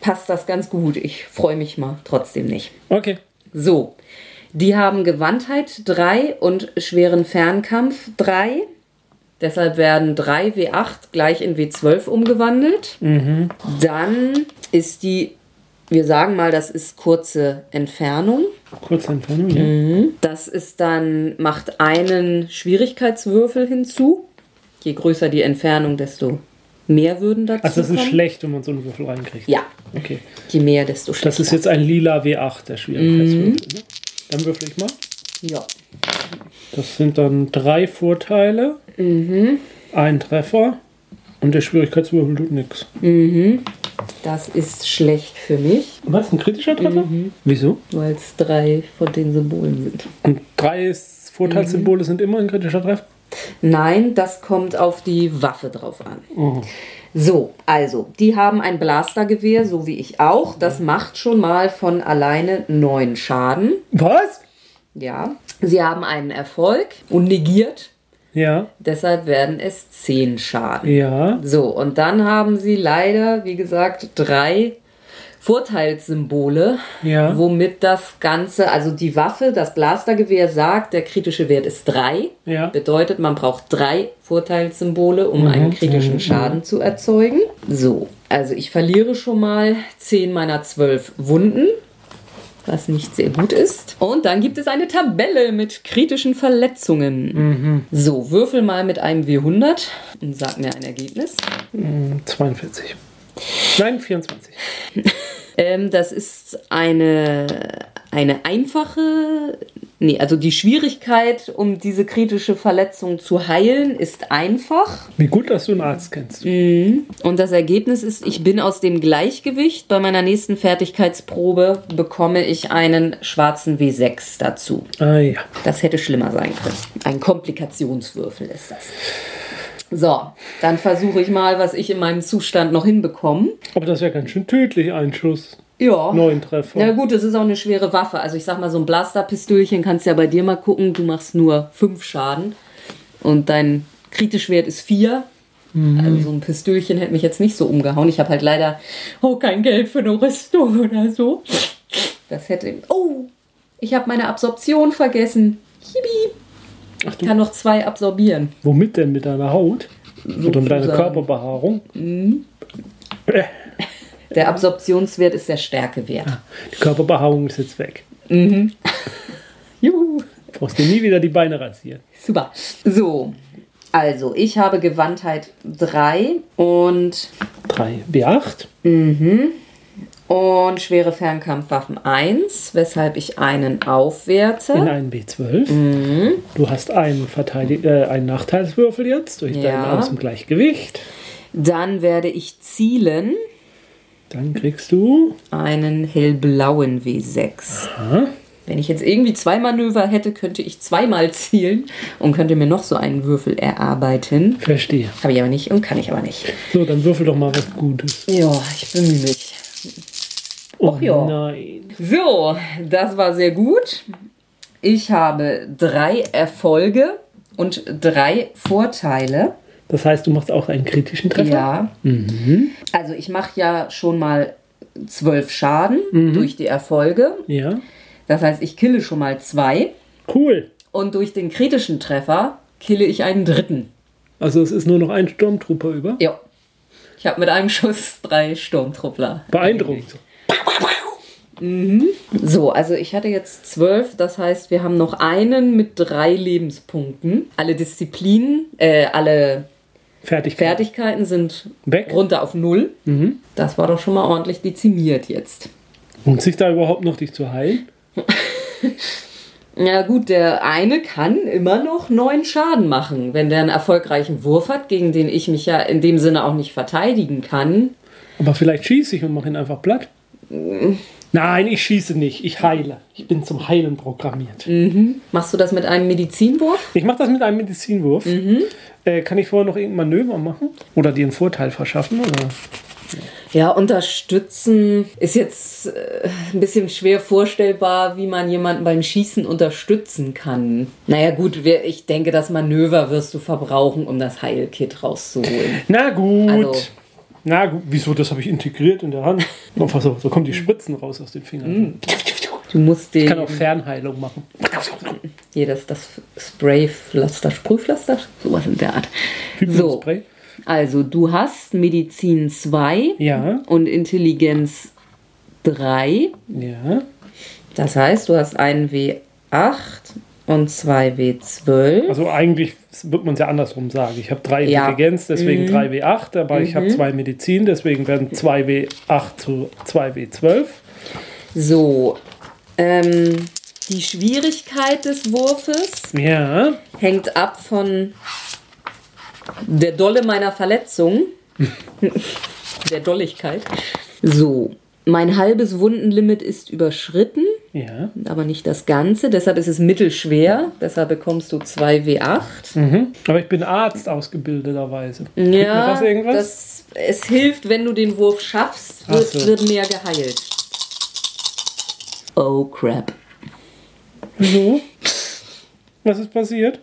passt das ganz gut. Ich freue mich mal trotzdem nicht. okay. So, die haben Gewandtheit 3 und schweren Fernkampf 3. Deshalb werden 3 W8 gleich in W12 umgewandelt. Dann ist die, wir sagen mal, das ist kurze Entfernung. Kurze Entfernung, ja. Das ist dann, macht einen Schwierigkeitswürfel hinzu. Je größer die Entfernung, desto mehr würden dazu Also das ist kommen. schlecht, wenn man so einen Würfel reinkriegt. Ja, Okay. je mehr, desto schlechter. Das ist jetzt ein lila W8, der Schwierigkeitswürfel. Ne? Dann würfel ich mal. Ja. Das sind dann drei Vorteile, ein Treffer und der Schwierigkeitswürfel tut nichts. Das ist schlecht für mich, Was? Ein kritischer Treffer? Wieso? weil es drei von den Symbolen sind. Und drei Vorteilssymbole sind immer ein kritischer Treffer? Nein, das kommt auf die Waffe drauf an. Oh. So, also, die haben ein Blastergewehr, so wie ich auch. Das macht schon mal von alleine neun Schaden. Was? Ja. Sie haben einen Erfolg und negiert. Ja, Deshalb werden es zehn Schaden. ja. So, und dann haben sie leider, wie gesagt, drei Vorteilssymbole, Ja. womit das Ganze, also die Waffe, das Blastergewehr sagt, der kritische Wert ist drei. Ja. Bedeutet, man braucht drei Vorteilssymbole, um einen kritischen Schaden zu erzeugen. So, also ich verliere schon mal zehn meiner zwölf Wunden. Was nicht sehr gut ist. Und dann gibt es eine Tabelle mit kritischen Verletzungen. So, würfel mal mit einem W100 und sag mir ein Ergebnis. 42. Nein, 24. Ähm, das ist eine, eine einfache. Nee, also die Schwierigkeit, um diese kritische Verletzung zu heilen, ist einfach. Wie gut, dass du einen Arzt kennst. Und das Ergebnis ist, ich bin aus dem Gleichgewicht. Bei meiner nächsten Fertigkeitsprobe bekomme ich einen schwarzen W6 dazu. Ah ja. Das hätte schlimmer sein können. Ein Komplikationswürfel ist das. So, dann versuche ich mal, was ich in meinem Zustand noch hinbekomme. Aber das wäre ganz schön tödlich, ein Schuss. Ja. Neun Treffer. Na gut, es ist auch eine schwere Waffe. Also ich sag mal, so ein Blasterpistölchen kannst du ja bei dir mal gucken. Du machst nur fünf Schaden. Und dein Kritischwert ist vier. Also so ein Pistölchen hätte mich jetzt nicht so umgehauen. Ich habe halt leider oh, kein Geld für eine Rüstung oder so. Das hätte. Oh, ich habe meine Absorption vergessen. Hibi. Ach Ich du, kann noch zwei absorbieren. womit denn? Mit deiner Haut? Oder mit deiner. Körperbehaarung? Äh, Der Absorptionswert ist der Stärkewert. die Körperbehaarung ist jetzt weg. Juhu. Brauchst dir nie wieder die Beine rasieren. Super. So, also ich habe Gewandtheit 3 und, 3 B8. Und schwere Fernkampfwaffen 1, weshalb ich einen in aufwerte. einen B12. Du hast einen, Verteidig äh, einen Nachteilswürfel jetzt durch deinen Ja. dem Gleichgewicht. Dann werde ich zielen Dann kriegst du einen hellblauen W6. Wenn ich jetzt irgendwie zwei Manöver hätte, könnte ich zweimal zielen und könnte mir noch so einen Würfel erarbeiten. Verstehe. Habe ich aber nicht und kann ich aber nicht. So, dann würfel doch mal was Gutes. Ja, ich bemühe mich. Oh ja. nein. So, das war sehr gut. Ich habe drei Erfolge und drei Vorteile. Das heißt, du machst auch einen kritischen Treffer? Ja. Also ich mache ja schon mal zwölf Schaden durch die Erfolge. Ja. Das heißt, ich kille schon mal zwei. Cool. Und durch den kritischen Treffer kille ich einen dritten. Also es ist nur noch ein Sturmtrooper über. Ja. Ich habe mit einem Schuss drei Sturmtruppler. Beeindruckend. So, also ich hatte jetzt zwölf, das heißt, wir haben noch einen mit drei Lebenspunkten. Alle Disziplinen, äh, alle Fertig. Fertigkeiten sind Weg. runter auf null. Das war doch schon mal ordentlich dezimiert jetzt. Lohnt sich da überhaupt noch, dich zu heilen? Ja gut, der eine kann immer noch neun Schaden machen, wenn der einen erfolgreichen Wurf hat, gegen den ich mich ja in dem Sinne auch nicht verteidigen kann. Aber vielleicht schieße ich und mache ihn einfach platt. Nein, ich schieße nicht. Ich heile. Ich bin zum Heilen programmiert. Machst du das mit einem Medizinwurf? Ich mache das mit einem Medizinwurf. Äh, kann ich vorher noch irgendein Manöver machen? Oder dir einen Vorteil verschaffen? Oder? Ja, unterstützen ist jetzt äh, ein bisschen schwer vorstellbar, wie man jemanden beim Schießen unterstützen kann. Naja, gut, wir, ich denke, das Manöver wirst du verbrauchen, um das Heilkit rauszuholen. Na gut. Also- Na gut, wieso? Das habe ich integriert in der Hand. So, so kommen die Spritzen raus aus den Fingern. Du musst den. Ich kann auch Fernheilung machen. Hier, das, das Spraypflaster, Sprühpflaster, sowas in der Art. So, also du hast Medizin 2 Ja, und Intelligenz 3. ja. Das heißt, du hast einen W8 und zwei W12. Also eigentlich wird man es ja andersrum sagen. Ich habe drei Ja. Intelligenz, deswegen 3W8, aber ich habe zwei Medizin, deswegen werden 2W8 zu 2W12. So, ähm, die Schwierigkeit des Wurfes Ja, hängt ab von der Dolle meiner Verletzung. der Dolligkeit. So, mein halbes Wundenlimit ist überschritten, ja. aber nicht das Ganze. Deshalb ist es mittelschwer. Deshalb bekommst du 2 W8. Mhm. Aber ich bin Arzt ausgebildeterweise. Mir Ja, das irgendwas? das, es hilft, wenn du den Wurf schaffst, wird, so. wird mehr geheilt. Oh crap. Wieso? Was ist passiert?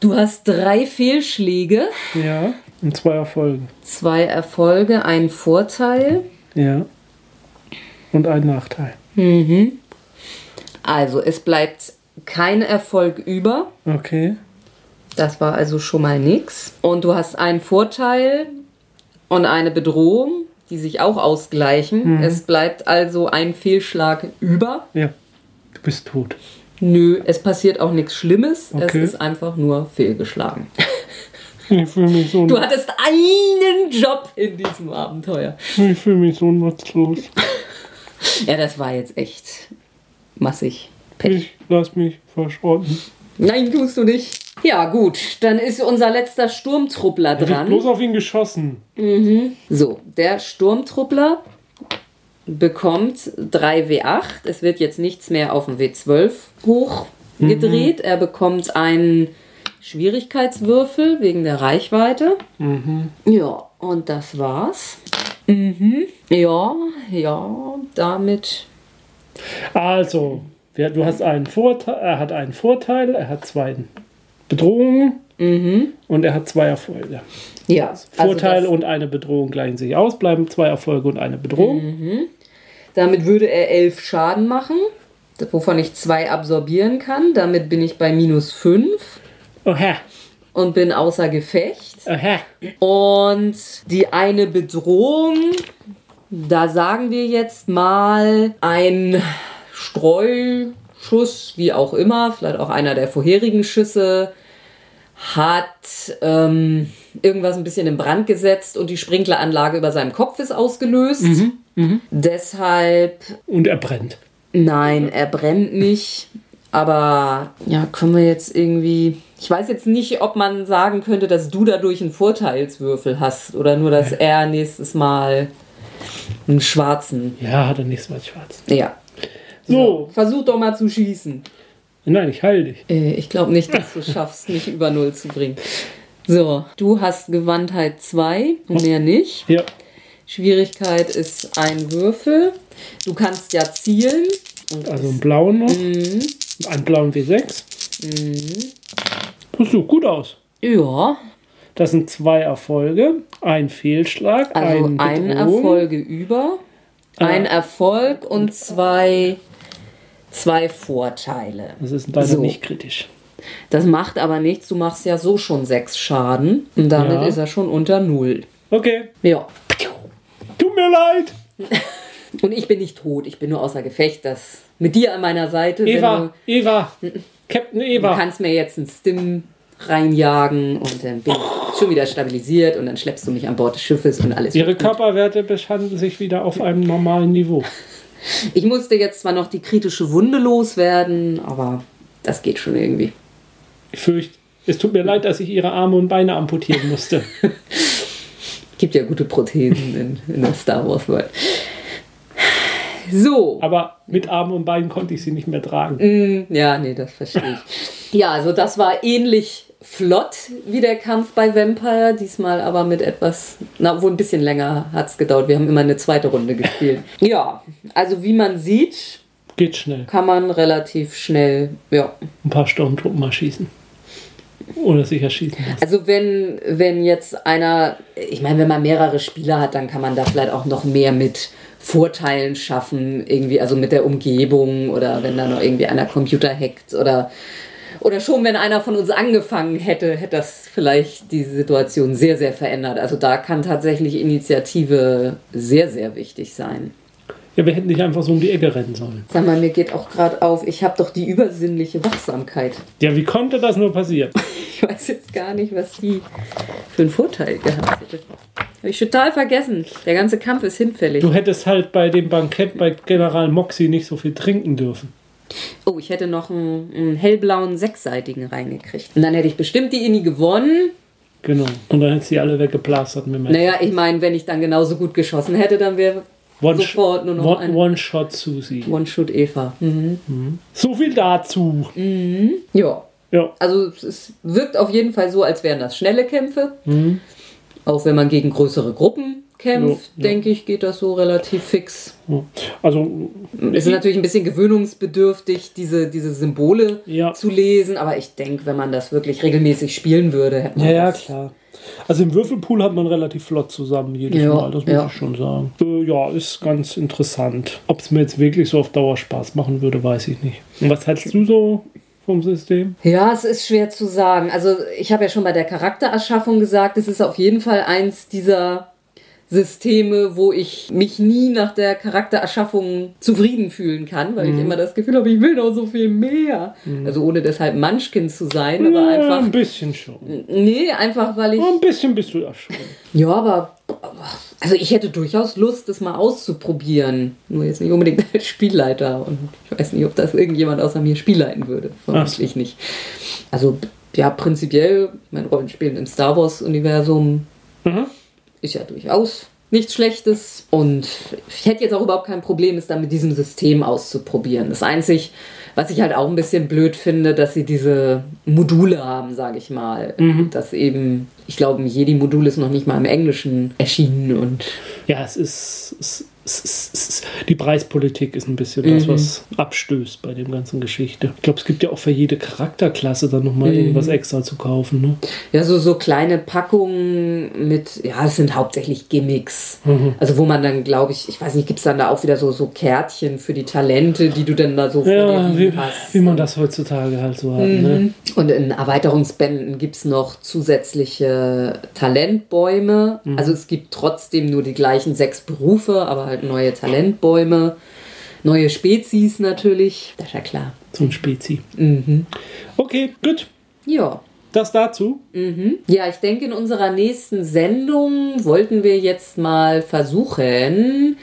Du hast drei Fehlschläge, Ja, und zwei Erfolge. zwei Erfolge, einen Vorteil. Ja. Und ein Nachteil. Also es bleibt kein Erfolg über. Okay. Das war also schon mal nix. Und du hast einen Vorteil und eine Bedrohung, die sich auch ausgleichen. Es bleibt also ein Fehlschlag über. Ja. Du bist tot. Nö, es passiert auch nichts Schlimmes. Okay. Es ist einfach nur fehlgeschlagen. Ich fühle mich so, Du hattest einen Job in diesem Abenteuer. ich fühl mich so nutzlos. Ja, das war jetzt echt massig. Ich lass mich verschrotten. Nein, tust du nicht. Ja, gut, dann ist unser letzter Sturmtruppler Ich hab dran. bloß auf ihn geschossen. So, der Sturmtruppler bekommt 3 W8. Es wird jetzt nichts mehr auf den W12 hochgedreht. Er bekommt einen Schwierigkeitswürfel wegen der Reichweite. Ja, und das war's. Mhm. Ja, ja, damit. Also, du hast einen Vorteil, er hat einen Vorteil, er hat zwei Bedrohungen und er hat zwei Erfolge. Ja, also Vorteil das, und eine Bedrohung gleichen sich aus, bleiben zwei Erfolge und eine Bedrohung. damit würde er 11 Schaden machen, wovon ich zwei absorbieren kann. Damit bin ich bei minus 5 Oha, und bin außer Gefecht. oha. Und die eine Bedrohung, da sagen wir jetzt mal ein Streuschuss, wie auch immer, vielleicht auch einer der vorherigen Schüsse, hat ähm, irgendwas ein bisschen in Brand gesetzt und die Sprinkleranlage über seinem Kopf ist ausgelöst. Deshalb Und er brennt. Nein, er brennt nicht. Aber ja, können wir jetzt irgendwie. Ich weiß jetzt nicht, ob man sagen könnte, dass du dadurch einen Vorteilswürfel hast oder nur, dass er nächstes Mal einen schwarzen. Ja, hat er nichts was schwarz. Ja. So, Versuch doch mal zu schießen. nein, ich heil dich. Äh, ich glaube nicht, dass du es schaffst, mich über Null zu bringen. So, du hast Gewandtheit 2 und mehr nicht. Ja, Schwierigkeit ist ein Würfel. Du kannst ja zielen. also einen blauen noch. Mhm. Einen blauen W6. Das sieht gut aus. Ja, Das sind zwei Erfolge, ein Fehlschlag, Also ein ein. Erfolge über, ein Erfolg und zwei, zwei Vorteile. Das ist leider So. nicht kritisch. Das macht aber nichts, du machst ja so schon sechs Schaden und damit Ja. ist er schon unter Null. Okay, Ja. tut mir leid. Und ich bin nicht tot, ich bin nur außer Gefecht. Das mit dir an meiner Seite. Eva, Eva, Captain Du, du Eva. kannst mir jetzt einen Stim reinjagen und dann bin ich schon wieder stabilisiert und dann schleppst du mich an Bord des Schiffes und alles. Ihre. Körperwerte befinden sich wieder auf einem normalen Niveau. Ich musste jetzt zwar noch die kritische Wunde loswerden, aber das geht schon irgendwie. Ich fürchte, es tut mir leid, dass ich ihre Arme und Beine amputieren musste. Gibt ja gute Prothesen in, in der Star Wars World. So. Aber mit Armen und Beinen konnte ich sie nicht mehr tragen. Ja, nee, das verstehe ich. Ja, also das war ähnlich flott wie der Kampf bei Vampire, diesmal aber mit etwas, na, wohl ein bisschen länger hat es gedauert. Wir haben immer eine zweite Runde gespielt. ja, also wie man sieht, Geht schnell. kann man relativ schnell, ja. Ein paar Sturmtruppen mal schießen. Oder sich erschießen lassen. Also wenn, wenn jetzt einer, ich meine, wenn man mehrere Spieler hat, dann kann man da vielleicht auch noch mehr mit Vorteilen schaffen, irgendwie, also mit der Umgebung oder wenn da noch irgendwie einer Computer hackt oder oder schon, wenn einer von uns angefangen hätte, hätte das vielleicht die Situation sehr, sehr verändert. Also da kann tatsächlich Initiative sehr, sehr wichtig sein. Ja, wir hätten nicht einfach so um die Ecke rennen sollen. Sag mal, mir geht auch gerade auf, ich habe doch die übersinnliche Wachsamkeit. Ja, wie konnte das nur passieren? Ich weiß jetzt gar nicht, was die für einen Vorteil gehabt hätte. Habe ich total vergessen. Der ganze Kampf ist hinfällig. Du hättest halt bei dem Bankett bei General Moxie nicht so viel trinken dürfen. Oh, ich hätte noch einen, einen hellblauen sechsseitigen reingekriegt. Und dann hätte ich bestimmt die Inni gewonnen. Genau. Und dann hättest du die alle weggeplastert mit dem Naja, ich meine, wenn ich dann genauso gut geschossen hätte, dann wäre One, sofort nur noch one, ein one Shot Susi. One-Shoot Eva. Mhm. So viel dazu. Ja, Ja. also es- wirkt auf jeden Fall so, als wären das schnelle Kämpfe. Mhm. Auch wenn man gegen größere Gruppen kämpft, Ja, ja. denke ich, geht das so relativ fix. ja. Also, Es ist natürlich ein bisschen gewöhnungsbedürftig, diese, diese Symbole zu lesen, aber ich denke, wenn man das wirklich regelmäßig spielen würde, hätte man ja, ja, das. klar. Also im Würfelpool hat man relativ flott zusammen jedes Ja, Mal, das muss ja. ich schon sagen. Äh, ja, ist ganz interessant. Ob es mir jetzt wirklich so auf Dauer Spaß machen würde, weiß ich nicht. Und was hältst du so vom System? Ja, es ist schwer zu sagen. Also ich habe ja schon bei der Charaktererschaffung gesagt, es ist auf jeden Fall eins dieser Systeme, wo ich mich nie nach der Charaktererschaffung zufrieden fühlen kann, weil ich immer das Gefühl habe, ich will noch so viel mehr. Also ohne deshalb Munchkin zu sein, aber Ja, einfach. ein bisschen schon. Nee, einfach weil ich. Ein bisschen bist du da schon. Ja, aber. Also ich hätte durchaus Lust, das mal auszuprobieren. Nur jetzt nicht unbedingt als Spielleiter. Und ich weiß nicht, ob das irgendjemand außer mir spielleiten würde. Vermutlich nicht. Also ja, prinzipiell, mein Rollenspielen im Star Wars-Universum Mhm. Ist ja durchaus nichts Schlechtes. Und ich hätte jetzt auch überhaupt kein Problem, es dann mit diesem System auszuprobieren. Das Einzig, was ich halt auch ein bisschen blöd finde, dass sie diese Module haben, sage ich mal. Dass eben, ich glaube, Jedi-Modul ist noch nicht mal im Englischen erschienen und Ja, es ist, es, es, es, die Preispolitik ist ein bisschen das, was abstößt bei dem ganzen Geschichte. Ich glaube, es gibt ja auch für jede Charakterklasse dann nochmal irgendwas extra zu kaufen. Ne? ja, so, so kleine Packungen mit, ja, es sind hauptsächlich Gimmicks. Also wo man dann, glaube ich, ich weiß nicht, gibt es dann da auch wieder so, so Kärtchen für die Talente, die du dann da so Ja, wie, hast. wie man das heutzutage halt so hat. Ne? Und in Erweiterungsbänden gibt es noch zusätzliche Talentbäume. Also es gibt trotzdem nur die gleichen sechs Berufe, aber halt neue Talentbäume. Neue Spezies natürlich. Das ist ja klar. So ein Spezi. Okay, gut. Ja. Das dazu. Ja, ich denke, in unserer nächsten Sendung wollten wir jetzt mal versuchen,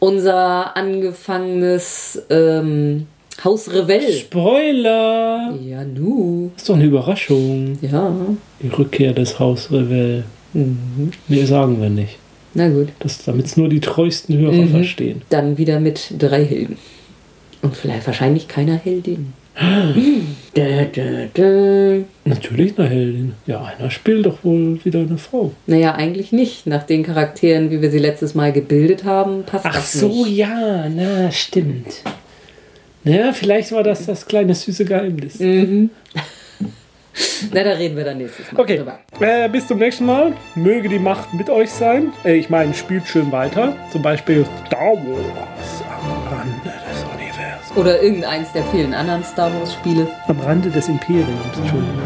unser angefangenes ähm, Haus Revell. Spoiler! Ja, nu. ist doch eine Überraschung. Ja. Die Rückkehr des Haus Revell. Nee, sagen wir nicht. Na gut. Damit es nur die treuesten Hörer verstehen. Dann wieder mit drei Helden. Und vielleicht wahrscheinlich keiner Heldin. dö, dö, dö. Natürlich eine Heldin. Ja, einer spielt doch wohl wieder eine Frau. Naja, eigentlich nicht. Nach den Charakteren, wie wir sie letztes Mal gebildet haben, passt Ach das so, nicht. ja, na, stimmt. Naja, vielleicht war das das kleine süße Geheimnis. Na, da reden wir dann nächstes Mal Okay, drüber. äh, bis zum nächsten Mal. Möge die Macht mit euch sein. Äh, ich meine, spielt schön weiter. Zum Beispiel Star Wars am Rande des Universums. Oder irgendeins der vielen anderen Star Wars Spiele. Am Rande des Imperiums, Entschuldigung.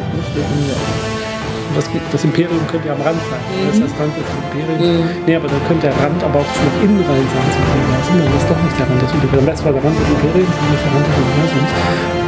Das, das Imperium könnte ja am Rand sein. Das ist das Rand des Imperiums. Nee, aber dann könnte der Rand aber auch nach innen rein sein zum Universum. Dann ist doch nicht der Rand des Universums. Das war der Rand des Imperiums nicht der Rand des Universums.